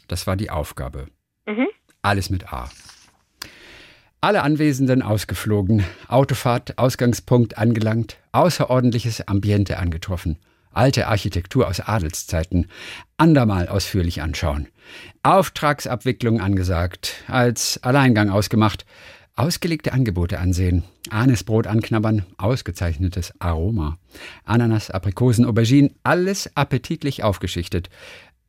Das war die Aufgabe. Alles mit A. Alle Anwesenden ausgeflogen, Autofahrt, Ausgangspunkt angelangt, außerordentliches Ambiente angetroffen, alte Architektur aus Adelszeiten, andermal ausführlich anschauen, Auftragsabwicklung angesagt, als Alleingang ausgemacht, ausgelegte Angebote ansehen, Anisbrot anknabbern, ausgezeichnetes Aroma, Ananas, Aprikosen, Auberginen, alles appetitlich aufgeschichtet,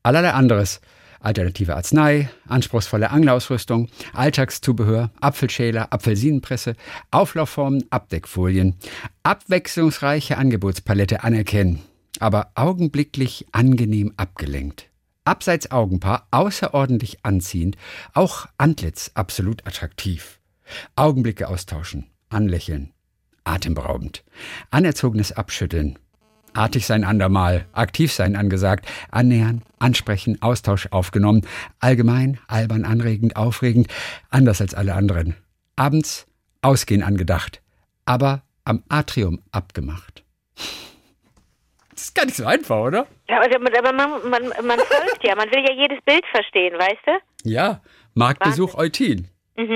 allerlei anderes, alternative Arznei, anspruchsvolle Anglerausrüstung, Alltagszubehör, Apfelschäler, Apfelsinenpresse, Auflaufformen, Abdeckfolien, abwechslungsreiche Angebotspalette anerkennen, aber augenblicklich angenehm abgelenkt. Abseits Augenpaar außerordentlich anziehend, auch Antlitz absolut attraktiv. Augenblicke austauschen, anlächeln, atemberaubend, anerzogenes Abschütteln, artig sein andermal, aktiv sein angesagt, annähern, ansprechen, Austausch aufgenommen, allgemein, albern, anregend, aufregend, anders als alle anderen. Abends ausgehen angedacht, aber am Atrium abgemacht. Das ist gar nicht so einfach, oder? Ja, aber, aber man, man, man folgt ja. Man will ja jedes Bild verstehen, weißt du? Ja, Marktbesuch Eutin.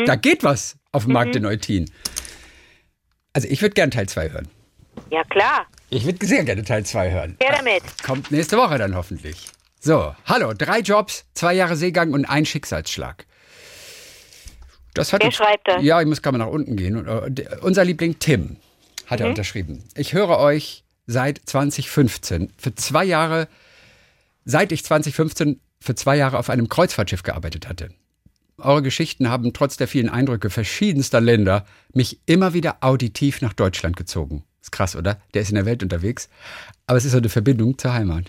Da geht was auf dem Markt in Eutin. Also ich würde gern Teil 2 hören. Ja, klar. Ich würde sehr gerne Teil 2 hören. Her damit. Kommt nächste Woche dann hoffentlich. So, hallo, drei Jobs, zwei Jahre Seegang und ein Schicksalsschlag. Das hat Wer uns- schreibt das? Ja, ich muss gerade mal nach unten gehen. Und, äh, unser Liebling Tim hat er Mhm. unterschrieben. Ich höre euch seit 2015 für zwei Jahre, seit ich 2015 für zwei Jahre auf einem Kreuzfahrtschiff gearbeitet hatte. Eure Geschichten haben trotz der vielen Eindrücke verschiedenster Länder mich immer wieder auditiv nach Deutschland gezogen. Ist krass, oder? Der ist in der Welt unterwegs. Aber es ist so eine Verbindung zur Heimat.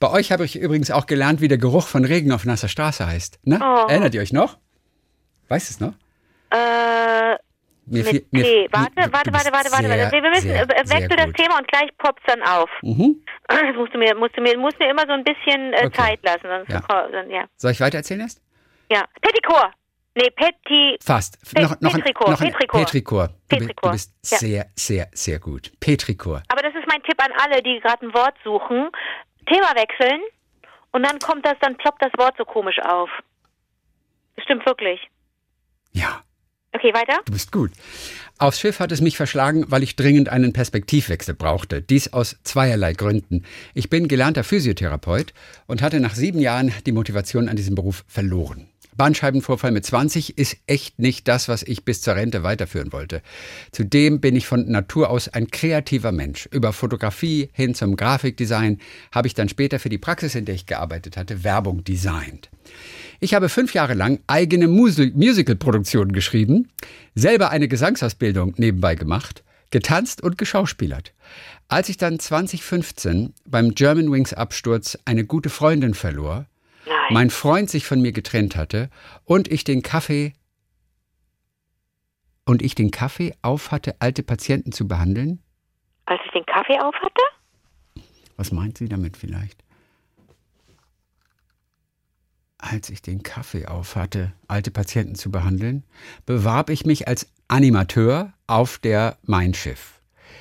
Bei euch habe ich übrigens auch gelernt, wie der Geruch von Regen auf nasser Straße heißt. Ne? Oh. Erinnert ihr euch noch? Weißt du es noch? Äh, Mir mit fiel- mir- T. Warte, warte, bist warte, warte, warte. sehr, Wir müssen, sehr, äh, wechsel das. Thema und gleich poppt dann auf. Mhm. Das musst du mir, musst du mir, musst mir immer so ein bisschen äh, Okay. Zeit lassen, sonst, Ja. dann, ja. Soll ich weitererzählen erst? Ja. Petticoat. Nee, Petit. Fast. Pe- noch, noch, ein- Petrichor, noch ein Petrichor. Petrichor. Du, bi- du Petrichor, bist ja. sehr, sehr, sehr gut. Petrichor. Aber das ist mein Tipp an alle, die gerade ein Wort suchen. Thema wechseln und dann kommt das, dann ploppt das Wort so komisch auf. Das stimmt wirklich. Ja. Okay, weiter? Du bist gut. Aufs Schiff hat es mich verschlagen, weil ich dringend einen Perspektivwechsel brauchte. Dies aus zweierlei Gründen. Ich bin gelernter Physiotherapeut und hatte nach sieben Jahren die Motivation an diesem Beruf verloren. Bandscheibenvorfall mit 20 ist echt nicht das, was ich bis zur Rente weiterführen wollte. Zudem bin ich von Natur aus ein kreativer Mensch. Über Fotografie hin zum Grafikdesign habe ich dann später für die Praxis, in der ich gearbeitet hatte, Werbung designt. Ich habe fünf Jahre lang eigene Musi Musicalproduktionen geschrieben, selber eine Gesangsausbildung nebenbei gemacht, getanzt und geschauspielert. Als ich dann 2015 beim German Wings Absturz eine gute Freundin verlor, Nein. mein Freund sich von mir getrennt hatte und ich den Kaffee und ich den Kaffee auf hatte, alte Patienten zu behandeln? Als ich den Kaffee auf hatte? Was meint sie damit vielleicht? Als ich den Kaffee auf hatte, alte Patienten zu behandeln, bewarb ich mich als Animateur auf der Mein Schiff.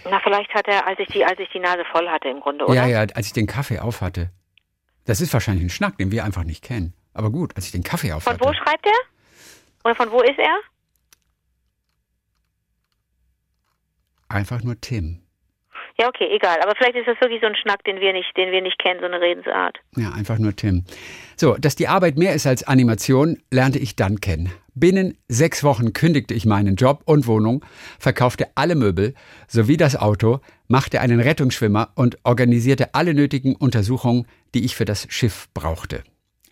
Na, vielleicht hat er, als ich die, als ich die Nase voll hatte im Grunde, oder? Ja, ja, als ich den Kaffee auf hatte. Das ist wahrscheinlich ein Schnack, den wir einfach nicht kennen. Aber gut, als ich den Kaffee auf Von wo schreibt er? Oder von wo ist er? Einfach nur Tim. Ja, okay, egal. Aber vielleicht ist das wirklich so ein Schnack, den wir nicht, den wir nicht kennen, so eine Redensart. Ja, einfach nur Tim. So, dass die Arbeit mehr ist als Animation, lernte ich dann kennen. Binnen sechs Wochen kündigte ich meinen Job und Wohnung, verkaufte alle Möbel sowie das Auto, machte einen Rettungsschwimmer und organisierte alle nötigen Untersuchungen, die ich für das Schiff brauchte.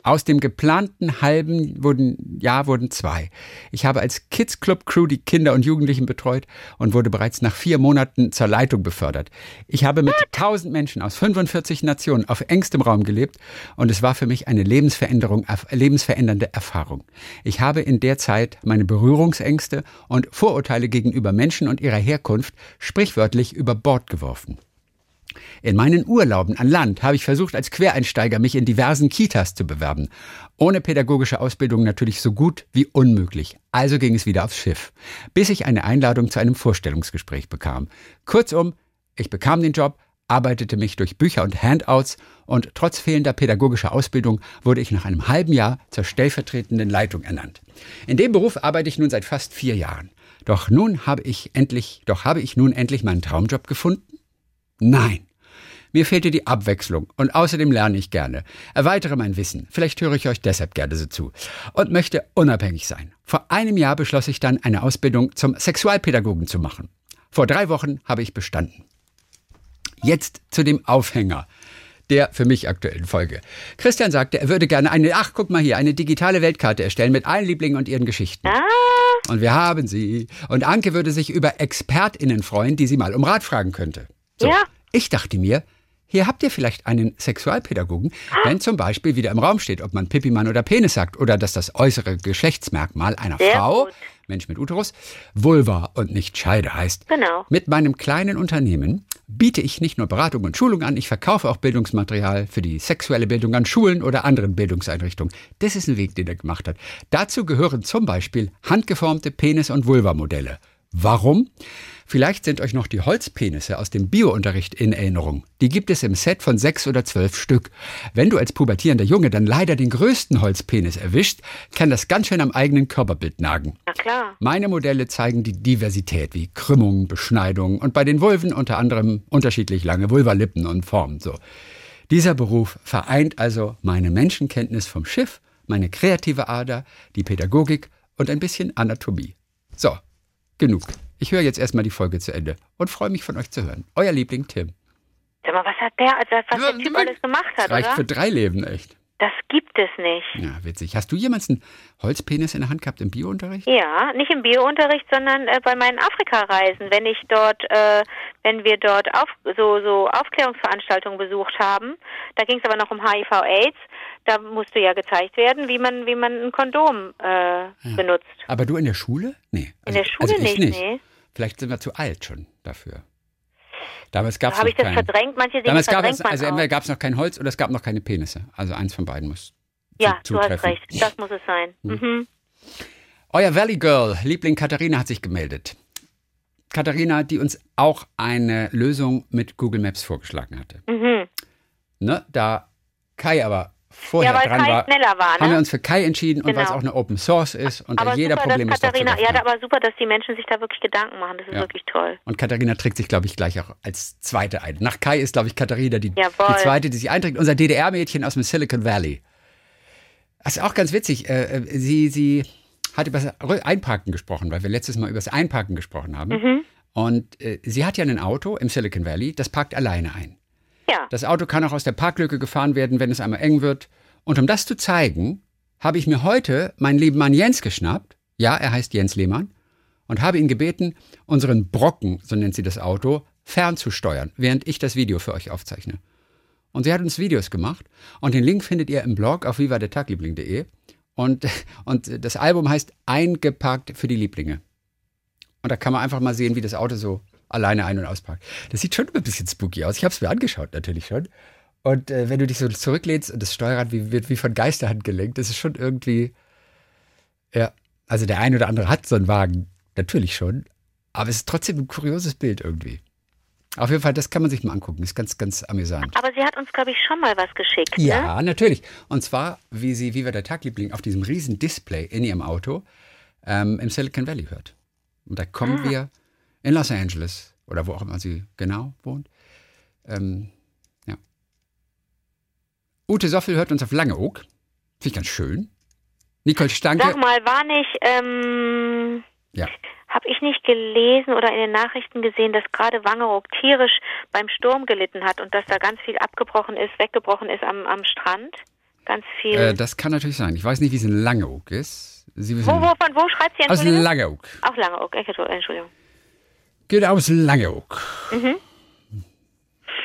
Aus dem geplanten halben wurden, Jahr wurden zwei. Ich habe als Kids Club Crew die Kinder und Jugendlichen betreut und wurde bereits nach vier Monaten zur Leitung befördert. Ich habe mit tausend Menschen aus 45 Nationen auf engstem Raum gelebt und es war für mich eine Lebensveränderung, lebensverändernde Erfahrung. Ich habe in der Zeit meine Berührungsängste und Vorurteile gegenüber Menschen und ihrer Herkunft sprichwörtlich über Bord geworfen. In meinen Urlauben an Land habe ich versucht, als Quereinsteiger mich in diversen Kitas zu bewerben. Ohne pädagogische Ausbildung natürlich so gut wie unmöglich. Also ging es wieder aufs Schiff, bis ich eine Einladung zu einem Vorstellungsgespräch bekam. Kurzum, ich bekam den Job, arbeitete mich durch Bücher und Handouts und trotz fehlender pädagogischer Ausbildung wurde ich nach einem halben Jahr zur stellvertretenden Leitung ernannt. In dem Beruf arbeite ich nun seit fast vier Jahren. Doch nun habe ich endlich, doch habe ich nun endlich meinen Traumjob gefunden? Nein. Mir fehlte die Abwechslung und außerdem lerne ich gerne, erweitere mein Wissen, vielleicht höre ich euch deshalb gerne so zu und möchte unabhängig sein. Vor einem Jahr beschloss ich dann, eine Ausbildung zum Sexualpädagogen zu machen. Vor drei Wochen habe ich bestanden. Jetzt zu dem Aufhänger der für mich aktuellen Folge. Christian sagte, er würde gerne eine, ach guck mal hier, eine digitale Weltkarte erstellen mit allen Lieblingen und ihren Geschichten. Ah, Und wir haben sie. Und Anke würde sich über ExpertInnen freuen, die sie mal um Rat fragen könnte. So, Ja. Ich dachte mir, hier habt ihr vielleicht einen Sexualpädagogen, wenn zum Beispiel wieder im Raum steht, ob man Pipimann oder Penis sagt oder dass das äußere Geschlechtsmerkmal einer Sehr Frau, gut. Mensch mit Uterus, Vulva und nicht Scheide heißt. Genau. Mit meinem kleinen Unternehmen biete ich nicht nur Beratung und Schulung an, ich verkaufe auch Bildungsmaterial für die sexuelle Bildung an Schulen oder anderen Bildungseinrichtungen. Das ist ein Weg, den er gemacht hat. Dazu gehören zum Beispiel handgeformte Penis- und Vulva-Modelle. Warum? Vielleicht sind euch noch die Holzpenisse aus dem Biounterricht in Erinnerung. Die gibt es im Set von sechs oder zwölf Stück. Wenn du als pubertierender Junge dann leider den größten Holzpenis erwischt, kann das ganz schön am eigenen Körperbild nagen. na klar. Meine Modelle zeigen die Diversität wie Krümmungen, Beschneidungen und bei den Vulven unter anderem unterschiedlich lange Vulvalippen und Formen. So. Dieser Beruf vereint also meine Menschenkenntnis vom Schiff, meine kreative Ader, die Pädagogik und ein bisschen Anatomie. So, genug. Ich höre jetzt erstmal die Folge zu Ende und freue mich von euch zu hören. Euer Liebling Tim. Sag mal, was hat der, also was der Typ alles gemacht Das hat, reicht oder? für drei Leben, echt. Das gibt es nicht. Ja, witzig. Hast du jemals einen Holzpenis in der Hand gehabt im Biounterricht? Ja, nicht im Biounterricht, sondern äh, bei meinen Afrika-Reisen, wenn ich dort, äh, wenn wir dort auf, so, so Aufklärungsveranstaltungen besucht haben. Da ging es aber noch um HIV/AIDS. Da musste ja gezeigt werden, wie man, wie man ein Kondom äh, benutzt. Aber du in der Schule? Nee. In der Schule also ich nicht, nee. Vielleicht sind wir zu alt schon dafür. Damals gab es Habe noch ich das kein, verdrängt? Manche Dinge Damals gab verdrängt es, man also entweder gab es noch kein Holz oder es gab noch keine Penisse. Also eins von beiden muss Ja, zu, du hast recht. Das muss es sein. Mhm. Euer Valley Girl, Liebling Katharina hat sich gemeldet. Katharina, die uns auch eine Lösung mit Google Maps vorgeschlagen hatte. Mhm. ne, da Kai aber vorher Ja, weil dran Kai war, schneller war, haben ne? wir uns für Kai entschieden und weil es Genau. auch eine Open Source ist und aber da jeder super, Problem dass ist. Katharina, ja, aber super, dass die Menschen sich da wirklich Gedanken machen. Das ist Ja. wirklich toll. Und Katharina trägt sich, glaube ich, gleich auch als Zweite ein. Nach Kai ist, glaube ich, Katharina die, die Zweite, die sich einträgt. Unser DDR-Mädchen aus dem Silicon Valley. Das ist auch ganz witzig. Äh, äh, sie, sie hat über das Einparken gesprochen, weil wir letztes Mal über das Einparken gesprochen haben. Mhm. Und äh, sie hat ja ein Auto im Silicon Valley, das parkt alleine ein. Ja. Das Auto kann auch aus der Parklücke gefahren werden, wenn es einmal eng wird. Und um das zu zeigen, habe ich mir heute meinen lieben Mann Jens geschnappt. Ja, er heißt Jens Lehmann. Und habe ihn gebeten, unseren Brocken, so nennt sie das Auto, fernzusteuern, während ich das Video für euch aufzeichne. Und sie hat uns Videos gemacht. Und den Link findet ihr im Blog auf vivadetagliebling.de. Und, und das Album heißt Eingeparkt für die Lieblinge. Und da kann man einfach mal sehen, wie das Auto so alleine ein- und ausparkt. Das sieht schon ein bisschen spooky aus. Ich habe es mir angeschaut, natürlich schon. Und äh, wenn du dich so zurücklehnst und das Steuerrad wie, wird wie von Geisterhand gelenkt, das ist schon irgendwie. Ja, also der eine oder andere hat so einen Wagen, natürlich schon. Aber es ist trotzdem ein kurioses Bild irgendwie. Auf jeden Fall, das kann man sich mal angucken. Ist ganz, ganz amüsant. Aber sie hat uns, glaube ich, schon mal was geschickt. Ne? Ja, natürlich. Und zwar, wie sie, wie wir der Tagliebling auf diesem riesen Display in ihrem Auto ähm, im Silicon Valley hört. Und da kommen Ah. wir in Los Angeles oder wo auch immer sie genau wohnt. Ähm, ja. Ute Soffel hört uns auf Langeoog. Finde ich ganz schön. Nicole Stanke. Sag mal, war nicht, ähm, Ja. habe ich nicht gelesen oder in den Nachrichten gesehen, dass gerade Wangeroog tierisch beim Sturm gelitten hat und dass da ganz viel abgebrochen ist, weggebrochen ist am, am Strand? Ganz viel. Äh, das kann natürlich sein. Ich weiß nicht, wie es in Langeoog ist. Sie wissen, wo, wo, von wo schreibt sie? aus? Langeoog. Auch Langeoog, Entschuldigung. Geht aus Langeoog. Mhm.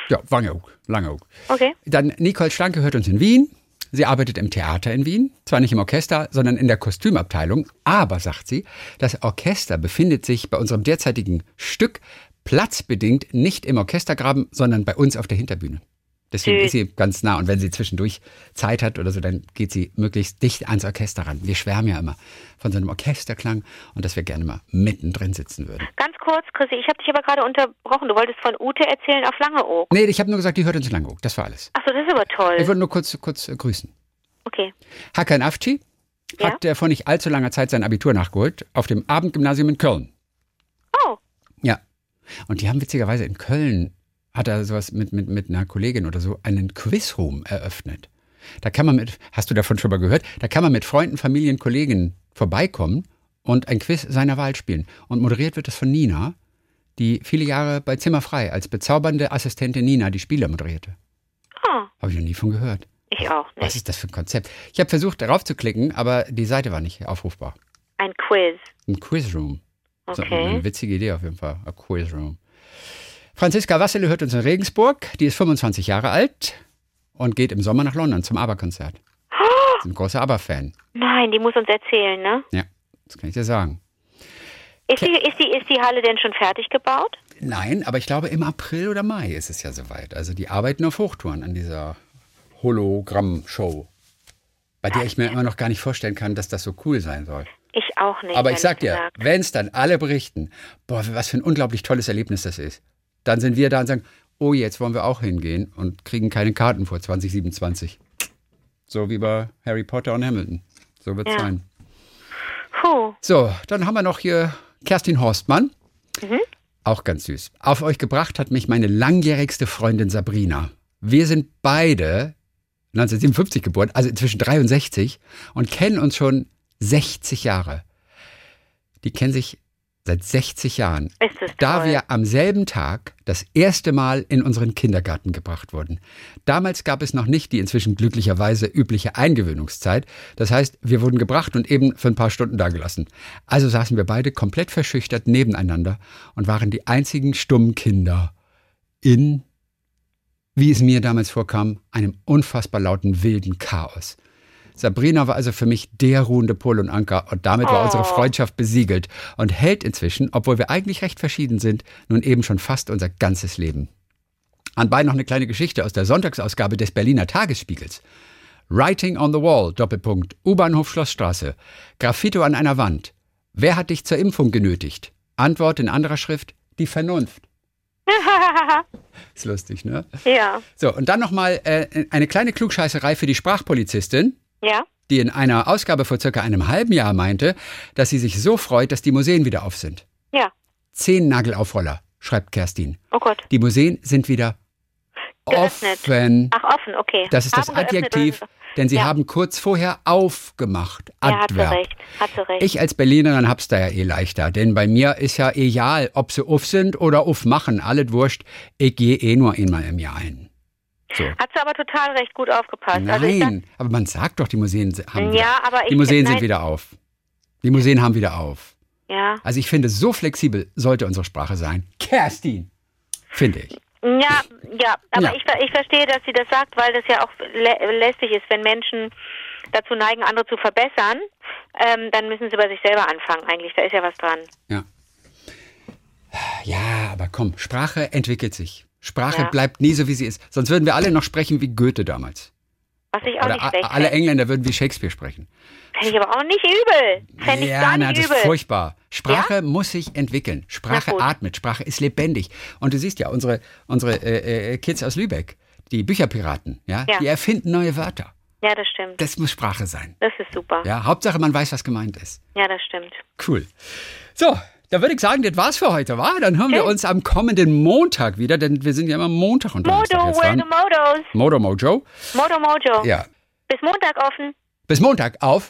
Ja, Wangeoog, Langeoog. Okay. Dann Nicole Schlanke hört uns in Wien. Sie arbeitet im Theater in Wien, zwar nicht im Orchester, sondern in der Kostümabteilung, aber, sagt sie, das Orchester befindet sich bei unserem derzeitigen Stück platzbedingt nicht im Orchestergraben, sondern bei uns auf der Hinterbühne. Deswegen Süß. ist sie ganz nah und wenn sie zwischendurch Zeit hat oder so, dann geht sie möglichst dicht ans Orchester ran. Wir schwärmen ja immer von so einem Orchesterklang und dass wir gerne mal mittendrin sitzen würden. Ganz kurz, Chrissy, ich habe dich aber gerade unterbrochen. Du wolltest von Ute erzählen auf Langeoog. Nee, ich habe nur gesagt, die hört uns in Langeoog. Das war alles. Achso, das ist aber Ich toll. wollte nur kurz, kurz äh, grüßen. Okay. Hakan Afci Ja? hat äh, vor nicht allzu langer Zeit sein Abitur nachgeholt auf dem Abendgymnasium in Köln. Oh, Ja. Und die haben witzigerweise in Köln, hat er sowas mit, mit, mit einer Kollegin oder so, einen Quizroom eröffnet. Da kann man mit, hast du davon schon mal gehört? Da kann man mit Freunden, Familien, Kollegen vorbeikommen und ein Quiz seiner Wahl spielen. Und moderiert wird das von Nina, die viele Jahre bei Zimmerfrei als bezaubernde Assistentin Nina die Spiele moderierte. oh Habe ich noch nie von gehört. ich auch Was nicht. ist das für ein Konzept? Ich habe versucht, darauf zu klicken, aber die Seite war nicht aufrufbar. Ein Quiz. Ein Quizroom. So, Okay. eine witzige Idee auf jeden Fall. Ein Quizroom. Franziska Wassele hört uns in Regensburg. Die ist 25 Jahre alt und geht im Sommer nach London zum ABBA-Konzert. Ist ein großer ABBA-Fan. Nein, die muss uns erzählen, ne? Ja, das kann ich dir sagen. Ist die, ist, die, ist die Halle denn schon fertig gebaut? Nein, aber ich glaube, im April oder Mai ist es ja soweit. Also die arbeiten auf Hochtouren an dieser Hologramm-Show. Bei der ich mir immer noch gar nicht vorstellen kann, dass das so cool sein soll. Ich auch nicht. Aber ich sag dir, wenn es dann alle berichten, boah, was für ein unglaublich tolles Erlebnis das ist, dann sind wir da und sagen, oh, jetzt wollen wir auch hingehen und kriegen keine Karten vor 2027. So wie bei Harry Potter und Hamilton. So wird's Ja. sein. Puh. So, dann haben wir noch hier Kerstin Horstmann. Mhm. Auch ganz süß. Auf euch gebracht hat mich meine langjährigste Freundin Sabrina. Wir sind beide 1957 geboren, also inzwischen 63 und kennen uns schon 60 Jahre. Die kennen sich seit 60 Jahren. Da wir am selben Tag das erste Mal in unseren Kindergarten gebracht wurden. Damals gab es noch nicht die inzwischen glücklicherweise übliche Eingewöhnungszeit. Das heißt, wir wurden gebracht und eben für ein paar Stunden dagelassen. Also saßen wir beide komplett verschüchtert nebeneinander und waren die einzigen stummen Kinder in, wie es mir damals vorkam, einem unfassbar lauten wilden Chaos. Sabrina war also für mich der ruhende Pol und Anker und damit war Oh. unsere Freundschaft besiegelt und hält inzwischen, obwohl wir eigentlich recht verschieden sind, nun eben schon fast unser ganzes Leben. Anbei noch eine kleine Geschichte aus der Sonntagsausgabe des Berliner Tagesspiegels. Writing on the Wall, Doppelpunkt, U-Bahnhof Schlossstraße, Graffito an einer Wand. Wer hat dich zur Impfung genötigt? Antwort in anderer Schrift, die Vernunft. Ist lustig, ne? ja. So, und dann nochmal äh, eine kleine Klugscheißerei für die Sprachpolizistin, Ja. die in einer Ausgabe vor circa einem halben Jahr meinte, dass sie sich so freut, dass die Museen wieder auf sind. Ja. Zehn Nagelaufroller, schreibt Kerstin. Oh Gott. Die Museen sind wieder Geöffnet. offen. Ach, offen, okay. Das ist das Haben geöffnet Adjektiv, denn sie Ja. haben kurz vorher aufgemacht. Ja, Adverb. recht. Hat sie recht. Ich als Berlinerin hab's da ja eh leichter, denn bei mir ist ja egal, ob sie uff sind oder uff machen, alles wurscht. Ich gehe eh nur einmal im Jahr hin. So. Hat sie aber total recht gut aufgepasst. Also ich sag, Nein, aber man sagt doch, die Museen se- haben Ja, wieder, aber die ich- Museen nein. sind wieder auf. Die Museen haben wieder auf. ja. Also ich finde, so flexibel sollte unsere Sprache sein. Kerstin, finde ich. Ja, ja, aber Ja. Ich, ich verstehe, dass sie das sagt, weil das ja auch lä lästig ist, wenn Menschen dazu neigen, andere zu verbessern, ähm, dann müssen sie bei sich selber anfangen eigentlich. Da ist ja was dran. Ja. Ja, aber komm, Sprache entwickelt sich. Sprache Ja. bleibt nie so, wie sie ist. Sonst würden wir alle noch sprechen wie Goethe damals. Was ich auch Oder nicht schlecht alle. Engländer würden wie Shakespeare sprechen. Fände ich aber auch nicht übel. Fände ich ja, gar na, nicht das übel. ist furchtbar. Sprache muss sich entwickeln. Sprache Na atmet, Sprache ist lebendig. Und du siehst ja, unsere, unsere äh, äh, Kids aus Lübeck, die Bücherpiraten, ja, Ja. die erfinden neue Wörter. Ja, das stimmt. Das muss Sprache sein. Das ist super. Ja, Hauptsache, man weiß, was gemeint ist. Ja, das stimmt. Cool. So, da würde ich sagen, das war's für heute, wa? Dann hören wir Schön. uns am kommenden Montag wieder, denn wir sind ja immer Montag und Donnerstag Modo, where the. Modos? Modo Mojo. Modo Mojo. Ja. Bis Montag offen. Bis Montag auf